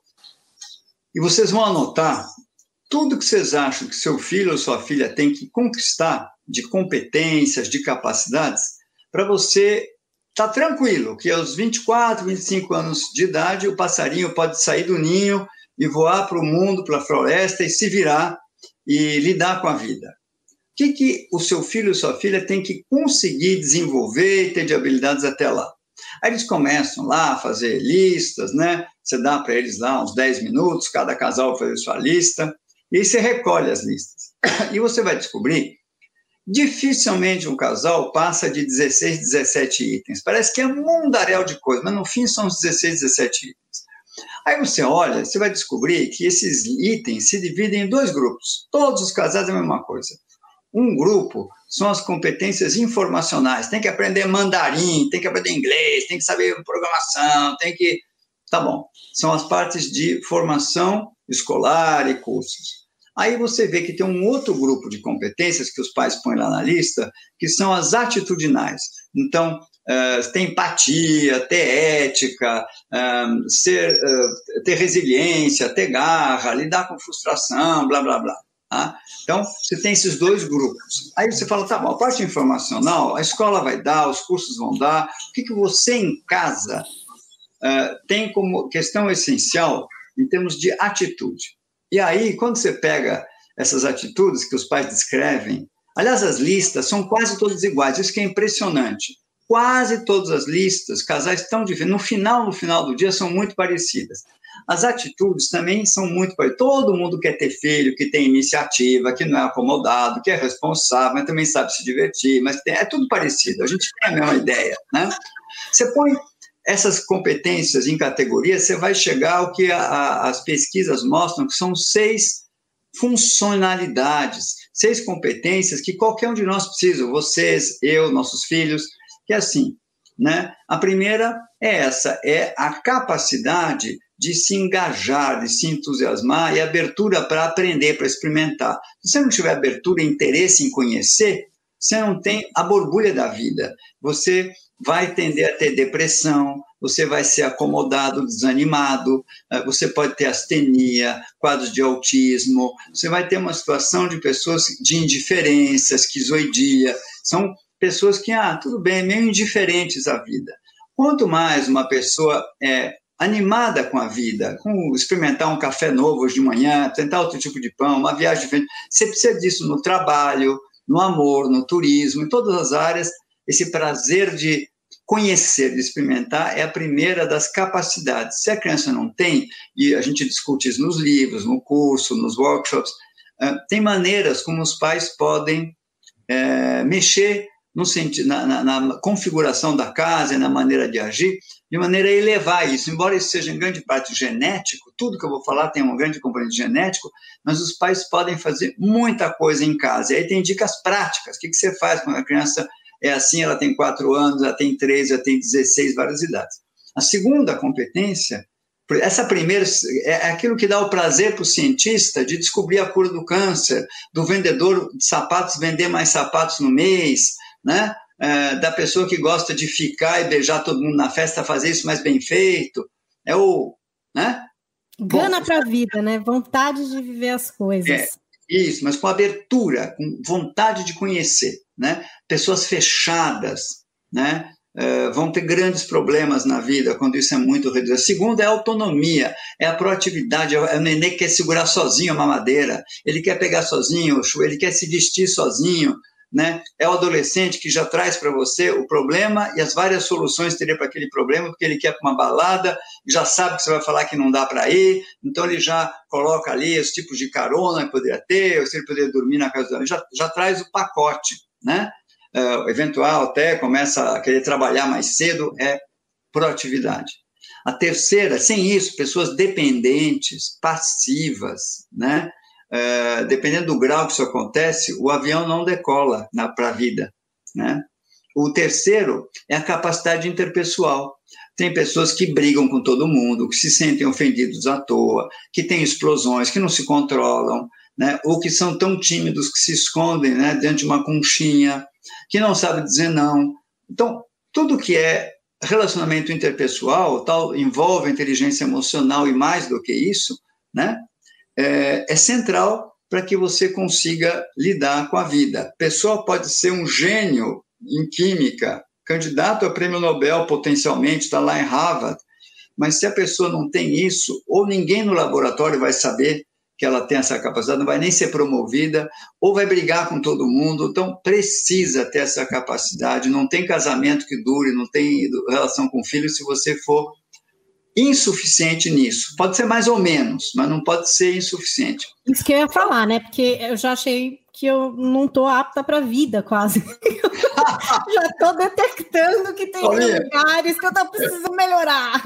e vocês vão anotar tudo que vocês acham que seu filho ou sua filha tem que conquistar de competências, de capacidades, para você estar tá tranquilo, que aos 24, 25 anos de idade o passarinho pode sair do ninho e voar para o mundo, para a floresta e se virar e lidar com a vida. O que, que o seu filho ou sua filha tem que conseguir desenvolver e ter de habilidades até lá? Aí eles começam lá a fazer listas, né? Você dá para eles lá uns 10 minutos, cada casal fazer sua lista, e você recolhe as listas. E você vai descobrir, dificilmente um casal passa de 16, 17 itens. Parece que é um mundaréu de coisas, mas no fim são os 16, 17 itens. Aí você olha, você vai descobrir que esses itens se dividem em dois grupos. Todos os casados é a mesma coisa. Um grupo são as competências informacionais. Tem que aprender mandarim, tem que aprender inglês, tem que saber programação, tem que. Tá bom. São as partes de formação escolar e cursos. Aí você vê que tem um outro grupo de competências que os pais põem lá na lista, que são as atitudinais. Então, uh, ter empatia, ter ética, uh, ser, uh, ter resiliência, ter garra, lidar com frustração, blá, blá, blá. Tá? Então, você tem esses dois grupos. Aí você fala, tá bom, a parte informacional, a escola vai dar, os cursos vão dar, o que, que você em casa tem como questão essencial em termos de atitude? E aí, quando você pega essas atitudes que os pais descrevem, aliás, as listas são quase todas iguais, isso que é impressionante. Quase todas as listas, casais tão diferentes, no final, no final do dia, são muito parecidas. As atitudes também são muito parecidas. Todo mundo quer ter filho, que tem iniciativa, que não é acomodado, que é responsável, mas também sabe se divertir, mas tem, é tudo parecido. A gente tem a mesma ideia, né? Você põe essas competências em categorias, você vai chegar ao que a, a, as pesquisas mostram, que são seis funcionalidades, seis competências que qualquer um de nós precisa, vocês, eu, nossos filhos, que é assim, né? A primeira é essa, é a capacidade de se engajar, de se entusiasmar e abertura para aprender, para experimentar. Se você não tiver abertura e interesse em conhecer, você não tem a borbulha da vida. Você vai tender a ter depressão, você vai ser acomodado, desanimado, eh, você pode ter astenia, quadros de autismo, você vai ter uma situação de pessoas de indiferença, esquizoidia, são pessoas que, ah, tudo bem, meio indiferentes à vida. Quanto mais uma pessoa é animada com a vida, com experimentar um café novo hoje de manhã, tentar outro tipo de pão, uma viagem diferente, você precisa disso no trabalho, no amor, no turismo, em todas as áreas, esse prazer de conhecer, de experimentar, é a primeira das capacidades. Se a criança não tem, e a gente discute isso nos livros, no curso, nos workshops, tem maneiras como os pais podem é, mexer no sentido, na, na, na, configuração da casa e na maneira de agir, de maneira a elevar isso. Embora isso seja em grande parte genético, tudo que eu vou falar tem um grande componente genético, mas os pais podem fazer muita coisa em casa. E aí tem dicas práticas. O que, que você faz quando a criança é assim, ela tem quatro anos, ela tem 13, ela tem 16, várias idades. A segunda competência, essa primeira é aquilo que dá o prazer para o cientista de descobrir a cura do câncer, do vendedor de sapatos vender mais sapatos no mês, né? É, da pessoa que gosta de ficar e beijar todo mundo na festa, fazer isso mais bem feito. É o. Né? Gana para a vida, né? Vontade de viver as coisas. É, isso, mas com abertura, com vontade de conhecer né? Pessoas fechadas, né? Uh, vão ter grandes problemas na vida quando isso é muito reduzido. A segunda é a autonomia, é a proatividade. É o nenê que quer segurar sozinho a mamadeira, ele quer pegar sozinho, ele quer se vestir sozinho. Né? É o adolescente que já traz para você o problema e as várias soluções que teria para aquele problema, porque ele quer uma balada, já sabe que você vai falar que não dá para ir, então ele já coloca ali os tipos de carona que poderia ter, ou se ele poderia dormir na casa dele, já, já traz o pacote né? Uh, eventual até começa a querer trabalhar mais cedo, é proatividade. A terceira, sem isso, pessoas dependentes, passivas, né? Uh, dependendo do grau que isso acontece, o avião não decola para a vida, né? O terceiro é a capacidade interpessoal. Tem pessoas que brigam com todo mundo, que se sentem ofendidos à toa, que têm explosões, que não se controlam, né, ou que são tão tímidos que se escondem né, dentro de uma conchinha, que não sabem dizer não. Então, tudo que é relacionamento interpessoal, tal, envolve inteligência emocional e mais do que isso, né, é, é central para que você consiga lidar com a vida. A pessoa pode ser um gênio em química, candidato a prêmio Nobel potencialmente, está lá em Harvard, mas se a pessoa não tem isso, ou ninguém no laboratório vai saber que ela tem essa capacidade, não vai nem ser promovida, ou vai brigar com todo mundo. Então, precisa ter essa capacidade. Não tem casamento que dure, não tem relação com filho se você for insuficiente nisso. Pode ser mais ou menos, mas não pode ser insuficiente. Isso que eu ia falar, né? Porque eu já achei que eu não estou apta para a vida, quase. *laughs* já estou detectando que tem lugares que eu tô precisando melhorar.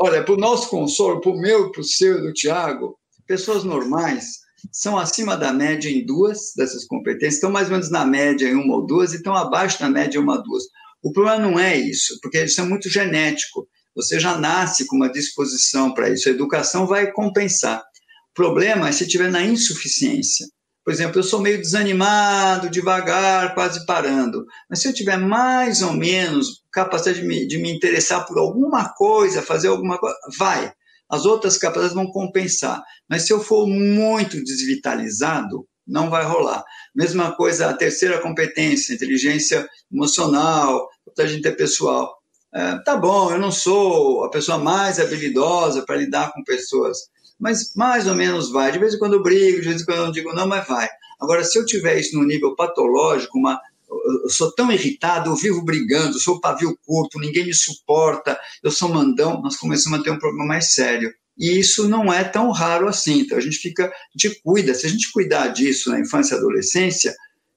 olha, para o nosso consolo, para o meu, para o seu e do Tiago, pessoas normais são acima da média em duas dessas competências, estão mais ou menos na média em uma ou duas e estão abaixo da média em uma ou duas. O problema não é isso, porque isso é muito genético. Você já nasce com uma disposição para isso. A educação vai compensar. O problema é se estiver na insuficiência. Por exemplo, eu sou meio desanimado, devagar, quase parando. Mas se eu tiver mais ou menos capacidade de me, de me interessar por alguma coisa, fazer alguma coisa, vai. As outras capacidades vão compensar. Mas se eu for muito desvitalizado, não vai rolar. Mesma coisa, a terceira competência, inteligência emocional, vantagem interpessoal. É, tá bom, eu não sou a pessoa mais habilidosa para lidar com pessoas, mas mais ou menos vai. De vez em quando eu brigo, de vez em quando eu digo não, mas vai. Agora, se eu tiver isso no nível patológico, uma, eu sou tão irritado, eu vivo brigando, sou pavio curto, ninguém me suporta, eu sou mandão, nós começamos a ter um problema mais sério. E isso não é tão raro assim. Então a gente fica, gente cuida. Se a gente cuidar disso na infância e adolescência,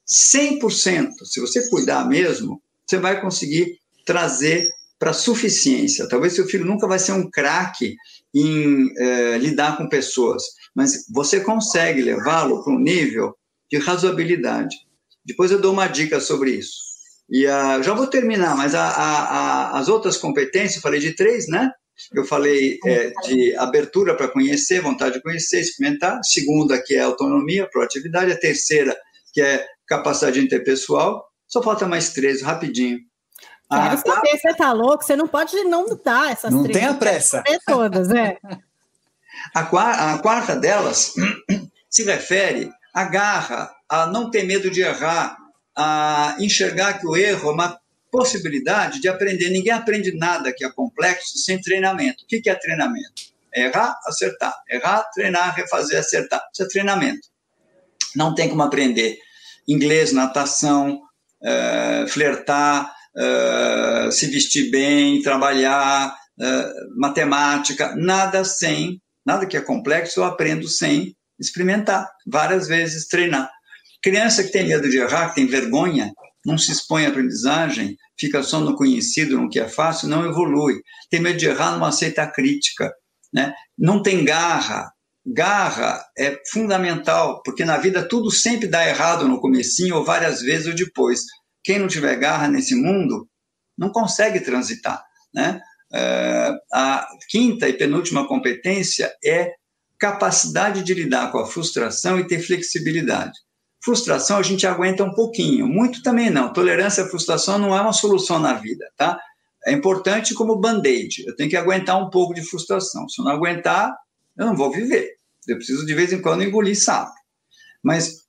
100%, se você cuidar mesmo, você vai conseguir trazer para suficiência. Talvez seu filho nunca vai ser um craque em é, lidar com pessoas, mas você consegue levá-lo para um nível de razoabilidade. Depois eu dou uma dica sobre isso. E uh, já vou terminar, mas a, a, a, as outras competências, eu falei de três, né? Eu falei é, de abertura para conhecer, vontade de conhecer, experimentar. Segunda, que é autonomia, proatividade. A terceira, que é capacidade interpessoal. Só falta mais três, rapidinho. Quero saber, você tá louco? Você não pode não dar essas não três. Não tenha pressa. Todas, é. *laughs* a, quarta, a quarta delas *clears throat* se refere à garra, a não ter medo de errar, a enxergar que o erro é uma possibilidade de aprender. Ninguém aprende nada que é complexo sem treinamento. O que é treinamento? É errar, acertar. Errar, treinar, refazer, acertar. Isso é treinamento. Não tem como aprender inglês, natação, uh, flertar, uh, se vestir bem, trabalhar, uh, matemática, nada sem, nada que é complexo eu aprendo sem experimentar, várias vezes treinar. Criança que tem medo de errar, que tem vergonha, não se expõe à aprendizagem, fica só no conhecido, no que é fácil, não evolui. Tem medo de errar, não aceita a crítica. Né? Não tem garra. Garra é fundamental, porque na vida tudo sempre dá errado no comecinho ou várias vezes ou depois. Quem não tiver garra nesse mundo não consegue transitar. Né? É, a quinta e penúltima competência é capacidade de lidar com a frustração e ter flexibilidade. Frustração a gente aguenta um pouquinho, muito também não. Tolerância à frustração não é uma solução na vida, tá? É importante como band-aid. Eu tenho que aguentar um pouco de frustração. Se eu não aguentar, eu não vou viver. Eu preciso de vez em quando engolir sapo. Mas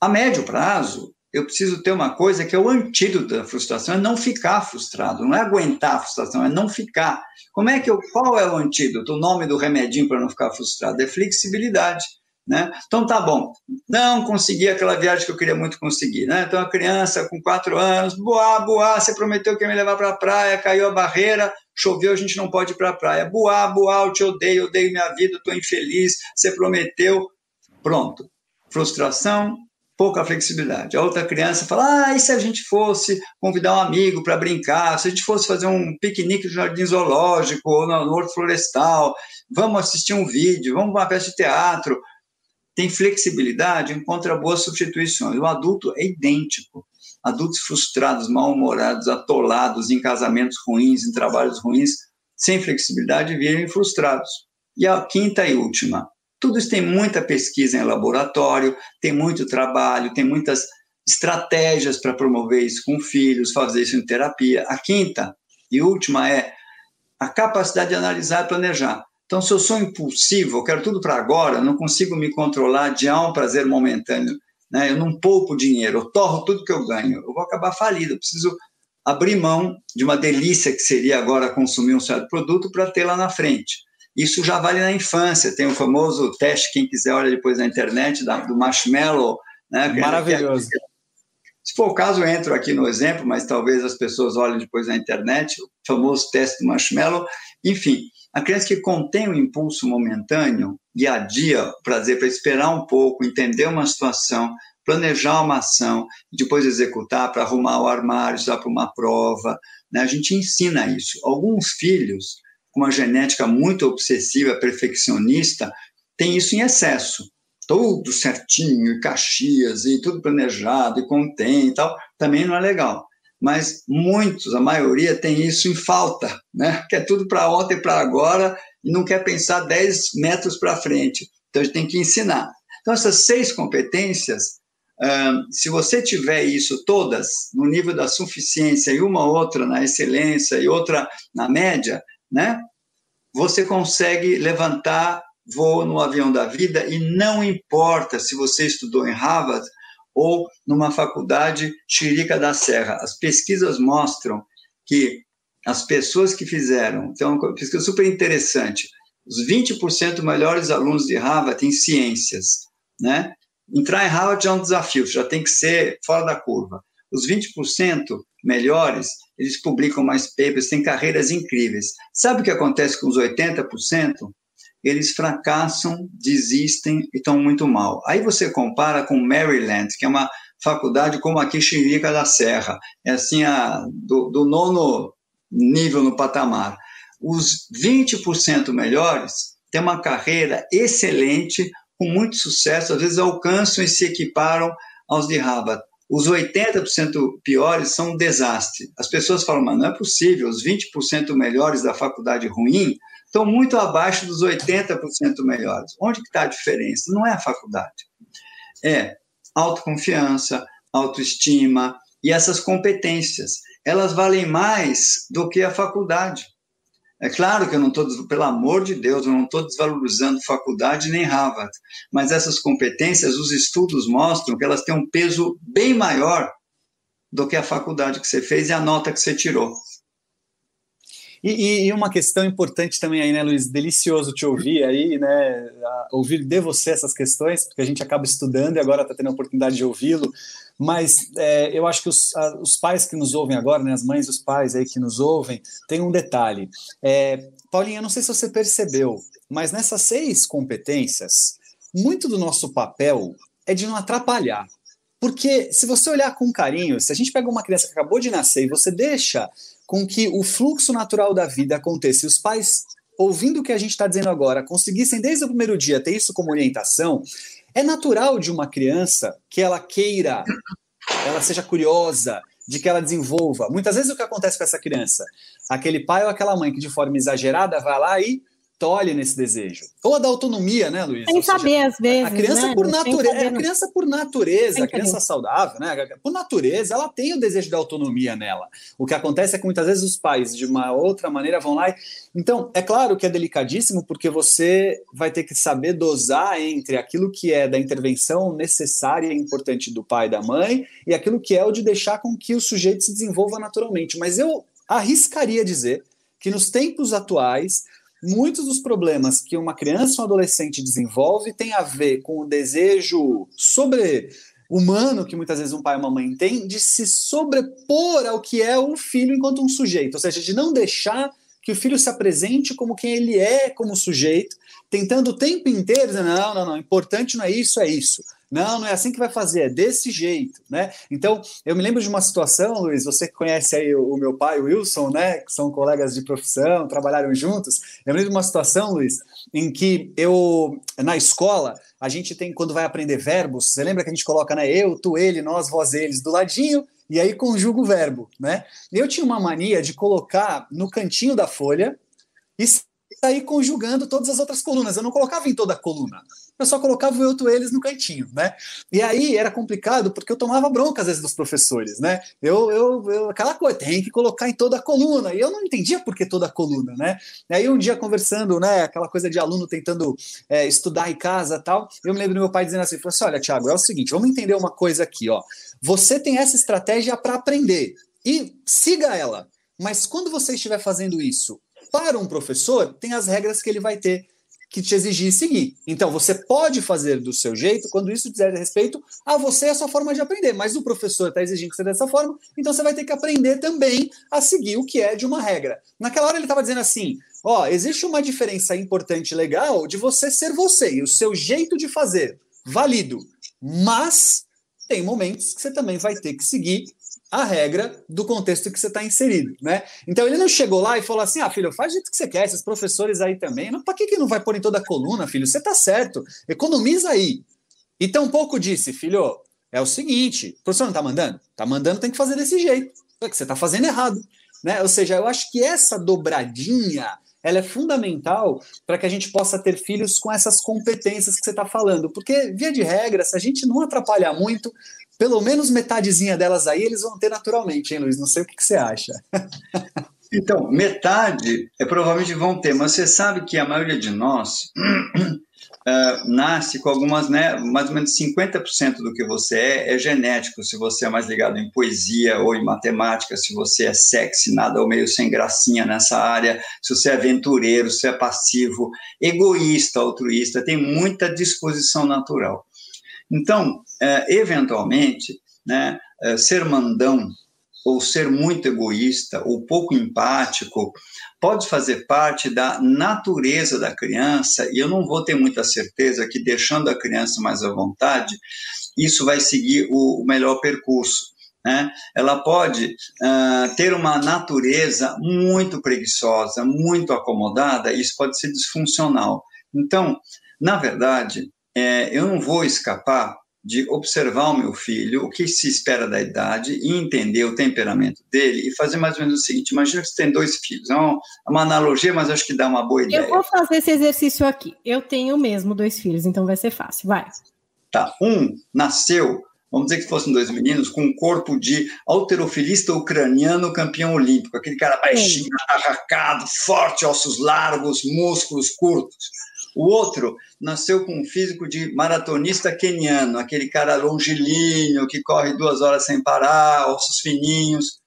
a médio prazo, eu preciso ter uma coisa que é o antídoto da frustração, é não ficar frustrado, não é aguentar a frustração, é não ficar. Como é que eu, qual é o antídoto? O nome do remedinho para não ficar frustrado é flexibilidade. Né? Então tá bom, não consegui aquela viagem que eu queria muito conseguir. Né? Então a criança com quatro anos, boa, boa, você prometeu que ia me levar para a praia, caiu a barreira, choveu, a gente não pode ir para a praia. Boa, boa, eu te odeio, odeio minha vida, estou infeliz, você prometeu. Pronto. Frustração, pouca flexibilidade. A outra criança fala: ah, e se a gente fosse convidar um amigo para brincar, se a gente fosse fazer um piquenique no jardim zoológico ou no horto florestal, vamos assistir um vídeo, vamos para uma peça de teatro, tem flexibilidade, encontra boas substituições. O adulto é idêntico. Adultos frustrados, mal-humorados, atolados em casamentos ruins, em trabalhos ruins, sem flexibilidade, vivem frustrados. E a quinta e última, tudo isso tem muita pesquisa em laboratório, tem muito trabalho, tem muitas estratégias para promover isso com filhos, fazer isso em terapia. A quinta e última é a capacidade de analisar e planejar. Então, se eu sou impulsivo, eu quero tudo para agora, não consigo me controlar de um prazer momentâneo, né? eu não poupo dinheiro, eu torro tudo que eu ganho, eu vou acabar falido, eu preciso abrir mão de uma delícia que seria agora consumir um certo produto para ter lá na frente. Isso já vale na infância, tem o famoso teste, quem quiser olha depois na internet, da, do marshmallow. Né? Maravilhoso. Se for o caso, eu entro aqui no exemplo, mas talvez as pessoas olhem depois na internet, o famoso teste do marshmallow. Enfim, a criança que contém o impulso momentâneo e adia o prazer para esperar um pouco, entender uma situação, planejar uma ação, depois executar para arrumar o armário, estudar para uma prova, né? a gente ensina isso. Alguns filhos com uma genética muito obsessiva, perfeccionista, tem isso em excesso. Tudo certinho, e caxias, e tudo planejado, e contém e tal, também não é legal. Mas muitos, a maioria, tem isso em falta, né? *laughs* Quer tudo para ontem e para agora, e não quer pensar 10 metros para frente. Então, a gente tem que ensinar. Então, essas seis competências, se você tiver isso todas no nível da suficiência e uma outra na excelência e outra na média, né? Você consegue levantar voo no avião da vida e não importa se você estudou em Harvard ou numa faculdade Chirica da Serra. As pesquisas mostram que as pessoas que fizeram, então, uma pesquisa super interessante, os 20% melhores alunos de Harvard em ciências, né? Entrar em Harvard é um desafio, já tem que ser fora da curva. Os 20% melhores, eles publicam mais papers, têm carreiras incríveis. Sabe o que acontece com os 80%? Eles fracassam, desistem e estão muito mal. Aí você compara com Maryland, que é uma faculdade como aqui Chirica da Serra, é assim a, do, do nono nível no patamar. Os 20% melhores têm uma carreira excelente, com muito sucesso, às vezes alcançam e se equiparam aos de Harvard. Os 80% piores são um desastre. As pessoas falam, mas não é possível, os 20% melhores da faculdade ruim estão muito abaixo dos 80% melhores. Onde está a diferença? Não é a faculdade. É autoconfiança, autoestima e essas competências. Elas valem mais do que a faculdade. É claro que eu não estou, pelo amor de Deus, eu não estou desvalorizando faculdade nem Harvard, mas essas competências, os estudos mostram que elas têm um peso bem maior do que a faculdade que você fez e a nota que você tirou. E, e, uma questão importante também aí, né, Luiz? Delicioso te ouvir aí, né? Ouvir de você essas questões, porque a gente acaba estudando e agora está tendo a oportunidade de ouvi-lo. Mas é, eu acho que os, a, os, pais que nos ouvem agora, né, as mães e os pais aí que nos ouvem, tem um detalhe. É, Paulinha, não sei se você percebeu, mas nessas seis competências, muito do nosso papel é de não atrapalhar. Porque se você olhar com carinho, se a gente pega uma criança que acabou de nascer e você deixa com que o fluxo natural da vida aconteça e os pais, ouvindo o que a gente está dizendo agora, conseguissem desde o primeiro dia ter isso como orientação, é natural de uma criança que ela queira, ela seja curiosa, de que ela desenvolva. Muitas vezes o que acontece com essa criança? Aquele pai ou aquela mãe que de forma exagerada vai lá e tolhe nesse desejo. Ou a da autonomia, né, Luiz? Sem saber, às vezes. A criança, né? por, natureza, é, a criança por natureza, a criança saudável, né? Por natureza, ela tem o desejo da autonomia nela. O que acontece é que muitas vezes os pais, de uma outra maneira, vão lá e. Então, é claro que é delicadíssimo, porque você vai ter que saber dosar entre aquilo que é da intervenção necessária e importante do pai e da mãe e aquilo que é o de deixar com que o sujeito se desenvolva naturalmente. Mas eu arriscaria dizer que nos tempos atuais muitos dos problemas que uma criança ou um adolescente desenvolve tem a ver com o desejo sobre humano que muitas vezes um pai e uma mãe têm de se sobrepor ao que é o filho enquanto um sujeito, ou seja, de não deixar que o filho se apresente como quem ele é como sujeito, tentando o tempo inteiro dizer, não, não, não, importante não é isso, é isso. Não, não é assim que vai fazer, é desse jeito, né? Então, eu me lembro de uma situação, Luiz, você que conhece aí o, o, meu pai, o Wilson, né, que são colegas de profissão, trabalharam juntos. Eu me lembro de uma situação, Luiz, em que eu, na escola, a gente tem, quando vai aprender verbos, você lembra que a gente coloca, né, eu, tu, ele, nós, vós, eles, do ladinho, e aí conjuga o verbo, né? Eu tinha uma mania de colocar no cantinho da folha e sair conjugando todas as outras colunas. Eu não colocava em toda a coluna eu só colocava o tu, eles no cantinho, né? E aí era complicado porque eu tomava bronca às vezes dos professores, né? Eu, eu, eu aquela coisa, tem que colocar em toda a coluna, e eu não entendia por que toda a coluna, né? E aí um dia conversando, né, aquela coisa de aluno tentando é, estudar em casa tal, eu me lembro do meu pai dizendo assim, falou assim, olha, Thiago, é o seguinte, vamos entender uma coisa aqui, ó. Você tem essa estratégia para aprender e siga ela. Mas quando você estiver fazendo isso para um professor, tem as regras que ele vai ter que te exigir seguir. Então, você pode fazer do seu jeito quando isso dizer respeito a você e a sua forma de aprender, mas o professor está exigindo que você dessa forma, então você vai ter que aprender também a seguir o que é de uma regra. Naquela hora ele estava dizendo assim: ó, existe uma diferença importante e legal de você ser você e o seu jeito de fazer, válido, mas tem momentos que você também vai ter que seguir a regra do contexto que você está inserido, né? Então ele não chegou lá e falou assim: ah, filho, faz o jeito que você quer, esses professores aí também. Para que, que não vai pôr em toda a coluna, filho? Você está certo, economiza aí. E tampouco disse, filho, é o seguinte: o professor não está mandando? Está mandando, tem que fazer desse jeito. É que você está fazendo errado. Né? Ou seja, eu acho que essa dobradinha ela é fundamental para que a gente possa ter filhos com essas competências que você está falando. Porque, via de regra, se a gente não atrapalhar muito, pelo menos metadezinha delas aí eles vão ter naturalmente, hein, Luiz? Não sei o que, que você acha. Então, metade é, provavelmente vão ter, mas você sabe que a maioria de nós uh, *clears throat* nasce com algumas, né, mais ou menos 50% do que você é é genético, se você é mais ligado em poesia ou em matemática, se você é sexy, nada ou meio sem gracinha nessa área, se você é aventureiro, se é passivo, egoísta, altruísta, tem muita disposição natural. Então, uh, eventualmente, né, uh, ser mandão ou ser muito egoísta ou pouco empático pode fazer parte da natureza da criança, e eu não vou ter muita certeza que deixando a criança mais à vontade, isso vai seguir o, melhor percurso. Né? Ela pode uh, ter uma natureza muito preguiçosa, muito acomodada, e isso pode ser disfuncional. Então, na verdade, é, eu não vou escapar de observar o meu filho, o que se espera da idade e entender o temperamento dele e fazer mais ou menos o seguinte: imagina que você tem dois filhos. É uma analogia, mas acho que dá uma boa ideia. Eu vou fazer esse exercício aqui. Eu tenho mesmo dois filhos, então vai ser fácil. Vai. Tá. Um nasceu, vamos dizer que fossem dois meninos, com um corpo de alterofilista ucraniano campeão olímpico, aquele cara baixinho, arracado, forte, ossos largos, músculos curtos. O outro nasceu com um físico de maratonista queniano, aquele cara longilíneo que corre duas horas sem parar, ossos fininhos.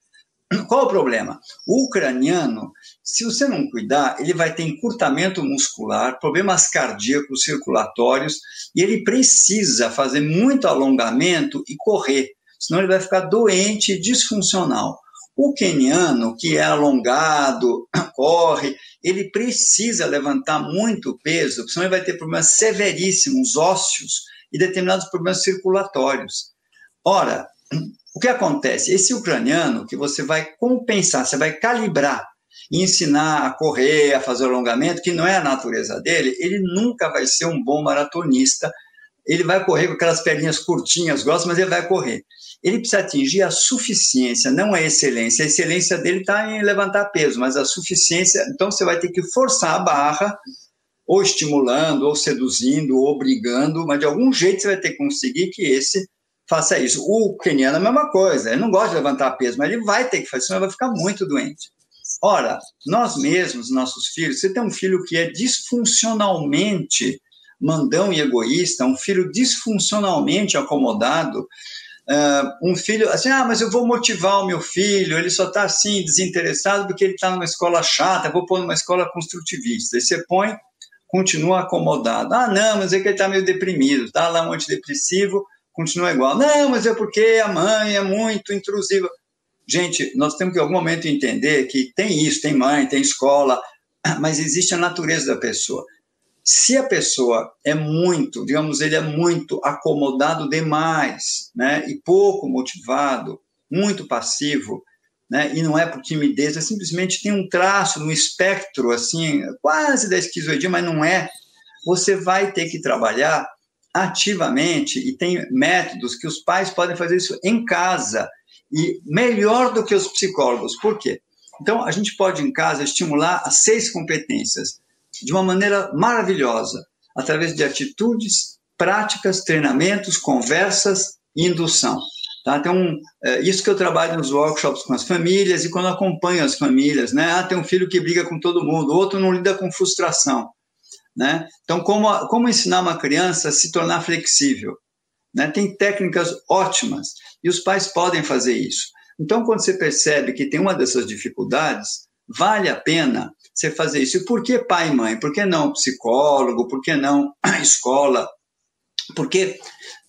Qual o problema? O ucraniano, se você não cuidar, ele vai ter encurtamento muscular, problemas cardíacos, circulatórios, e ele precisa fazer muito alongamento e correr, senão ele vai ficar doente e disfuncional. O queniano, que é alongado, *clears throat* corre, ele precisa levantar muito peso, senão ele vai ter problemas severíssimos ósseos e determinados problemas circulatórios. Ora, *clears throat* o que acontece? Esse ucraniano que você vai compensar, você vai calibrar e ensinar a correr, a fazer alongamento, que não é a natureza dele, ele nunca vai ser um bom maratonista. Ele vai correr com aquelas perninhas curtinhas, grossas, mas ele vai correr ele precisa atingir a suficiência, não a excelência. A excelência dele está em levantar peso, mas a suficiência, então você vai ter que forçar a barra, ou estimulando, ou seduzindo, ou obrigando, mas de algum jeito você vai ter que conseguir que esse faça isso. O keniano é a mesma coisa, ele não gosta de levantar peso, mas ele vai ter que fazer, senão ele vai ficar muito doente. Ora, nós mesmos, nossos filhos, você tem um filho que é disfuncionalmente mandão e egoísta, um filho disfuncionalmente acomodado, Uh, um filho, assim, ah, mas eu vou motivar o meu filho, ele só está assim, desinteressado porque ele está numa escola chata, vou pôr numa escola construtivista. E você põe, continua acomodado. Ah, não, mas é que ele está meio deprimido, está lá um antidepressivo, continua igual. Não, mas é porque a mãe é muito intrusiva. Gente, nós temos que em algum momento entender que tem isso, tem mãe, tem escola, mas existe a natureza da pessoa. Se a pessoa é muito, digamos, ele é muito acomodado demais, né, e pouco motivado, muito passivo, né, e não é por timidez, é simplesmente tem um traço no espectro, assim, quase da esquizoidia, mas não é. Você vai ter que trabalhar ativamente e tem métodos que os pais podem fazer isso em casa e melhor do que os psicólogos. Por quê? Então, a gente pode em casa estimular as seis competências de uma maneira maravilhosa, através de atitudes, práticas, treinamentos, conversas e indução. Tá? Então, é, isso que eu trabalho nos workshops com as famílias e quando acompanho as famílias, né? Ah, tem um filho que briga com todo mundo, outro não lida com frustração, né? Então, como, como ensinar uma criança a se tornar flexível? Né? Tem técnicas ótimas e os pais podem fazer isso. Então, quando você percebe que tem uma dessas dificuldades, vale a pena você fazer isso. E por que pai e mãe? Por que não psicólogo? Por que não *clears throat* escola? Porque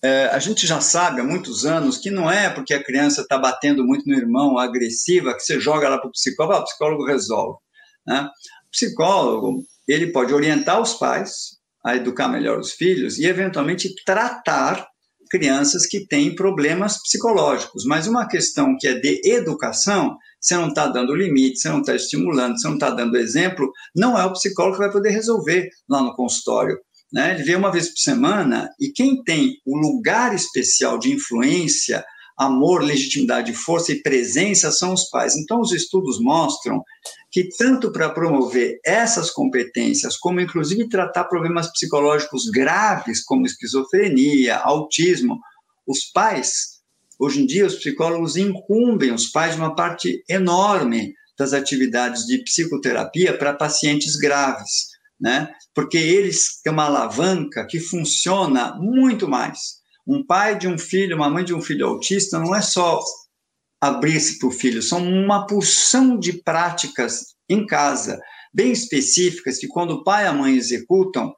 é, a gente já sabe há muitos anos que não é porque a criança está batendo muito no irmão, agressiva, que você joga ela para o psicólogo, ah, o psicólogo resolve. Né? O psicólogo ele pode orientar os pais a educar melhor os filhos e, eventualmente, tratar crianças que têm problemas psicológicos. Mas uma questão que é de educação, você não está dando limite, você não está estimulando, você não está dando exemplo, não é o psicólogo que vai poder resolver lá no consultório. Né? Ele vê uma vez por semana e quem tem o lugar especial de influência, amor, legitimidade, força e presença são os pais. Então, os estudos mostram que, tanto para promover essas competências, como inclusive tratar problemas psicológicos graves, como esquizofrenia, autismo, os pais, hoje em dia, os psicólogos incumbem os pais de uma parte enorme das atividades de psicoterapia para pacientes graves né? Porque eles têm uma alavanca que funciona muito mais. Um pai de um filho, uma mãe de um filho autista, não é só abrir-se para o filho, são uma porção de práticas em casa, bem específicas, que quando o pai e a mãe executam,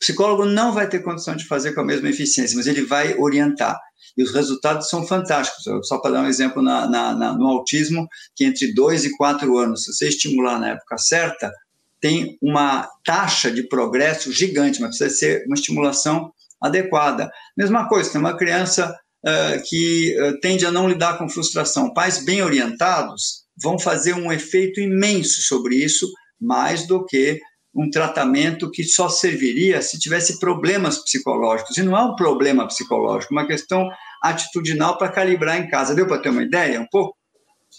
o psicólogo não vai ter condição de fazer com a mesma eficiência, mas ele vai orientar. E os resultados são fantásticos. Só para dar um exemplo, na, na, na, no autismo, que entre 2 e 4 anos, se você estimular na época certa, tem uma taxa de progresso gigante, mas precisa ser uma estimulação adequada. Mesma coisa, tem uma criança uh, que uh, tende a não lidar com frustração. Pais bem orientados vão fazer um efeito imenso sobre isso, mais do que um tratamento que só serviria se tivesse problemas psicológicos. E não é um problema psicológico, é uma questão atitudinal para calibrar em casa. Deu para ter uma ideia um pouco?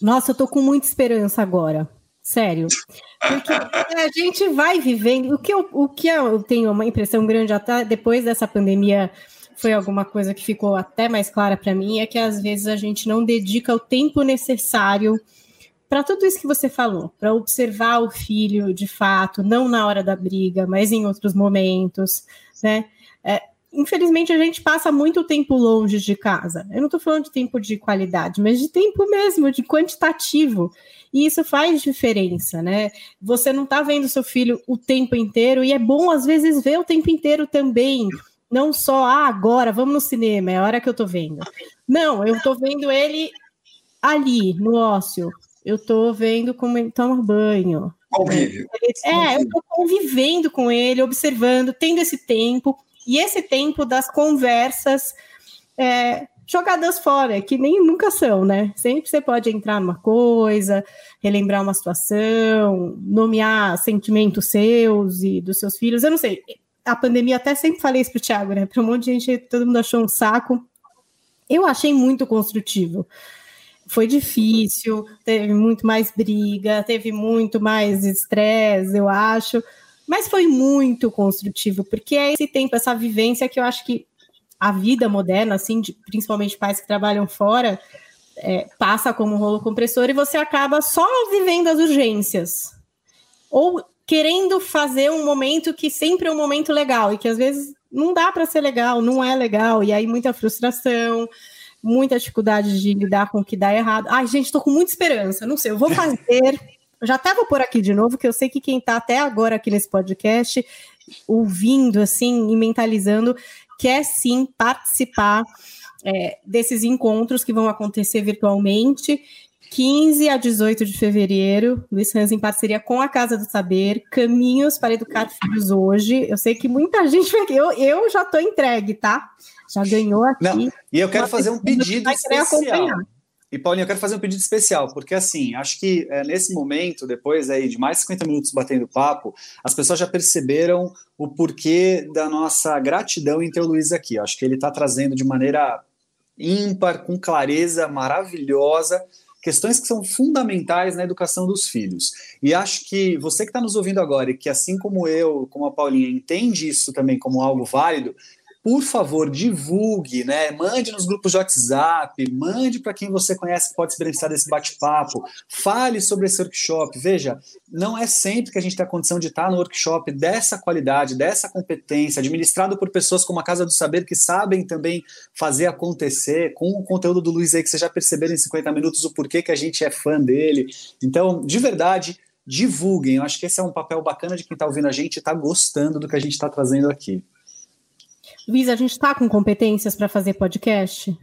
Nossa, eu estou com muita esperança agora. Sério. Porque *laughs* a gente vai vivendo. O que eu, o que eu tenho uma impressão grande até depois dessa pandemia foi alguma coisa que ficou até mais clara para mim é que às vezes a gente não dedica o tempo necessário para tudo isso que você falou, para observar o filho de fato, não na hora da briga, mas em outros momentos, né? É, infelizmente a gente passa muito tempo longe de casa. Eu não estou falando de tempo de qualidade, mas de tempo mesmo, de quantitativo. E isso faz diferença, né? Você não está vendo seu filho o tempo inteiro, e é bom às vezes ver o tempo inteiro também. Não só, ah, agora, vamos no cinema, é a hora que eu estou vendo. Não, eu estou vendo ele ali, no ócio. Eu estou vendo como ele toma banho. Convívio. É, eu estou convivendo com ele, observando, tendo esse tempo e esse tempo das conversas é, jogadas fora, que nem nunca são, né? Sempre você pode entrar numa coisa, relembrar uma situação, nomear sentimentos seus e dos seus filhos. Eu não sei. A pandemia, até sempre falei isso pro Thiago, né? Para um monte de gente, todo mundo achou um saco. Eu achei muito construtivo. Foi difícil, teve muito mais briga, teve muito mais estresse, eu acho mas foi muito construtivo, porque é esse tempo, essa vivência que eu acho que a vida moderna, assim, de, principalmente pais que trabalham fora, é, passa como um rolo compressor e você acaba só vivendo as urgências. Ou querendo fazer um momento que sempre é um momento legal e que às vezes não dá para ser legal, não é legal, e aí muita frustração, muita dificuldade de lidar com o que dá errado. Ai, gente, estou com muita esperança, não sei, eu vou fazer eu já estava por aqui de novo, que eu sei que quem está até agora aqui nesse podcast, ouvindo assim e mentalizando, quer sim participar é, desses encontros que vão acontecer virtualmente. 15 a 18 de fevereiro, Luiz Hans em parceria com a Casa do Saber, Caminhos para Educar Filhos Hoje. Eu sei que muita *laughs* gente vai. Eu, eu já estou entregue, tá? Já ganhou aqui. Não, e eu quero fazer um pedido especial. E, Paulinho, eu quero fazer um pedido especial, porque assim, acho que é, nesse momento, depois aí de mais 50 minutos batendo papo, as pessoas já perceberam o porquê da nossa gratidão em ter o Luiz aqui. acho que ele está trazendo de maneira ímpar, com clareza, maravilhosa, questões que são fundamentais na educação dos filhos. E acho que você que está nos ouvindo agora e que, assim como eu, como a Paulinha, entende isso também como algo válido, por favor, divulgue, né? Mande nos grupos de WhatsApp, mande para quem você conhece que pode se beneficiar desse bate-papo, fale sobre esse workshop. Veja, não é sempre que a gente tem a condição de estar no workshop dessa qualidade, dessa competência, administrado por pessoas como a Casa do Saber, que sabem também fazer acontecer, com o conteúdo do Luiz aí, que vocês já perceberam em 50 minutos o porquê que a gente é fã dele. Então, de verdade, divulguem. Eu acho que esse é um papel bacana de quem está ouvindo a gente e está gostando do que a gente está trazendo aqui. Luiz, a gente está com competências para fazer podcast?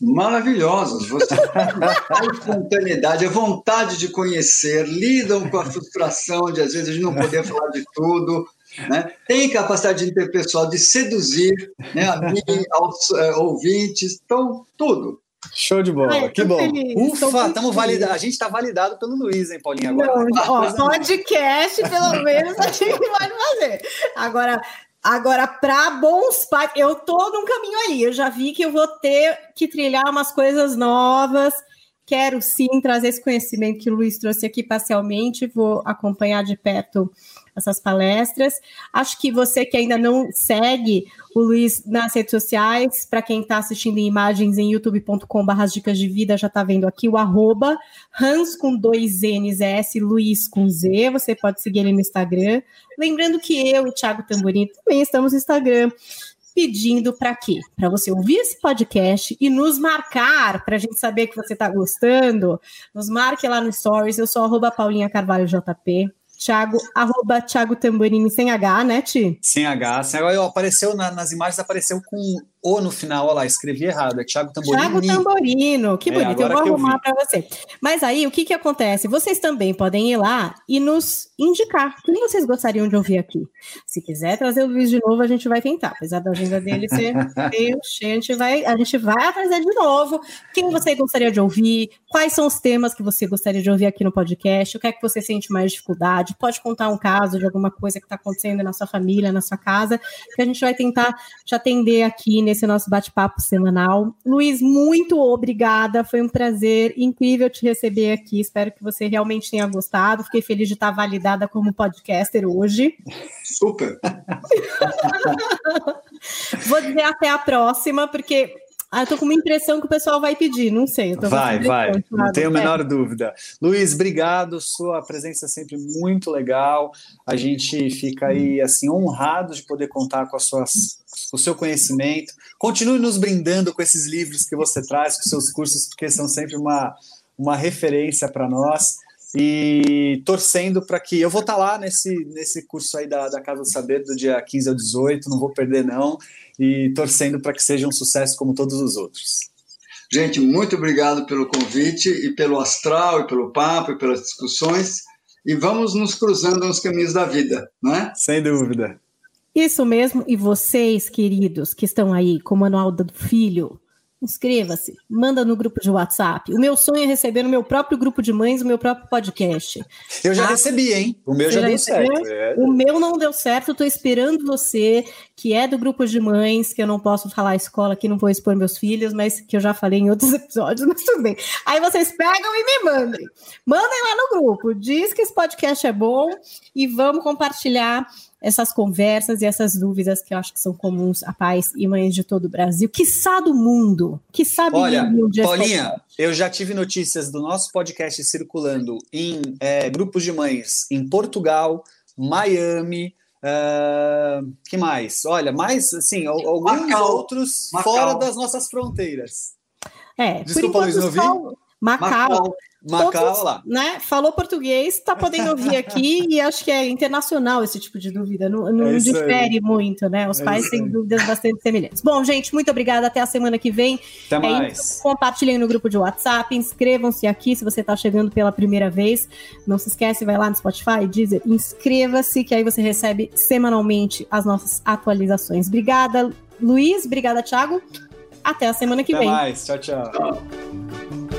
Maravilhosos. Você a espontaneidade, a vontade de conhecer, lidam com a frustração de às vezes a gente não poder falar de tudo. né? tem capacidade interpessoal de seduzir né, a mim, aos é, ouvintes, então, tudo. Show de bola, Ai, que bom. Feliz, Ufa, estamos validado. A gente está validado pelo Luiz, hein, Paulinha? Agora, Não, ó, podcast, pelo menos, a gente pode fazer. Agora, Agora, para bons pais, eu tô num caminho aí. Eu já vi que eu vou ter que trilhar umas coisas novas. Quero sim trazer esse conhecimento que o Luiz trouxe aqui parcialmente. Vou acompanhar de perto essas palestras. Acho que você que ainda não segue o Luiz nas redes sociais, para quem está assistindo em imagens em youtube.com.br dicas de vida, já está vendo aqui o arroba Hans com dois N's S, Luiz com Z, você pode seguir ele no Instagram. Lembrando que eu e o Thiago Tamborim também estamos no Instagram pedindo para quê? Para você ouvir esse podcast e nos marcar, para a gente saber que você está gostando. Nos marque lá no Stories. Eu sou arroba Paulinha Carvalho JP. Thiago, arroba Thiago Tamborini sem H, né, Ti? Sem H. Sem H. Apareceu na, nas imagens, apareceu com o no final, olha lá, escrevi errado, é Thiago Tamborino. Thiago Tamborino, que é, bonito, é, eu vou arrumar para você. Mas aí, o que que acontece? Vocês também podem ir lá e nos indicar quem vocês gostariam de ouvir aqui. Se quiser trazer o Luiz de novo, a gente vai tentar, apesar da agenda dele ser *laughs* meio cheia, a gente vai, a gente vai trazer de novo quem você gostaria de ouvir, quais são os temas que você gostaria de ouvir aqui no podcast, o que é que você sente mais dificuldade, pode contar um caso de alguma coisa que está acontecendo na sua família, na sua casa, que a gente vai tentar te atender aqui nesse nosso bate-papo semanal. Luiz, muito obrigada. Foi um prazer incrível te receber aqui. Espero que você realmente tenha gostado. Fiquei feliz de estar validada como podcaster hoje. Super. *laughs* Vou dizer até a próxima, porque ah, eu tô com uma impressão que o pessoal vai pedir, não sei. vai, vai, não tenho a menor é. dúvida. Luiz, obrigado, sua presença é sempre muito legal. A gente fica aí assim honrado de poder contar com as suas o seu conhecimento. Continue nos brindando com esses livros que você traz, com seus cursos, porque são sempre uma, uma referência para nós. E torcendo para que. Eu vou estar tá lá nesse, nesse curso aí da, da Casa do Saber, do dia 15 ao 18, não vou perder, não. E torcendo para que seja um sucesso como todos os outros. Gente, muito obrigado pelo convite e pelo astral, e pelo papo, e pelas discussões. E vamos nos cruzando nos caminhos da vida, não é? Sem dúvida. Isso mesmo, e vocês, queridos, que estão aí com o Manual do Filho, inscreva-se, manda no grupo de WhatsApp. O meu sonho é receber no meu próprio grupo de mães o meu próprio podcast. Eu já ah, recebi, hein? O meu já, já deu certo. É. O meu não deu certo, estou esperando você, que é do grupo de mães, que eu não posso falar a escola aqui, não vou expor meus filhos, mas que eu já falei em outros *laughs* episódios, mas tudo bem. Aí vocês pegam e me mandem. Mandem lá no grupo, diz que esse podcast é bom e vamos compartilhar essas conversas e essas dúvidas que eu acho que são comuns a pais e mães de todo o Brasil, quiçá do mundo, que sabe Olha, Paulinha, eu já tive notícias do nosso podcast circulando em é, grupos de mães em Portugal, Miami, uh, que mais? Olha, mais assim, alguns Macau. outros Macau. fora das nossas fronteiras. É, Desculpa, por enquanto, Luiz, não só... Macau. Macau. Macau lá. Né, falou português, está podendo ouvir aqui e acho que é internacional esse tipo de dúvida, não, não é difere aí. muito, né? Os é pais têm dúvidas bastante semelhantes. Bom, gente, muito obrigada. Até a semana que vem. Até é mais. compartilhem no grupo de WhatsApp, inscrevam-se aqui se você está chegando pela primeira vez. Não se esquece, vai lá no Spotify, Deezer, inscreva-se, que aí você recebe semanalmente as nossas atualizações. Obrigada, Luiz. Obrigada, Thiago. Até a semana que Até vem. Até mais. tchau. tchau. tchau.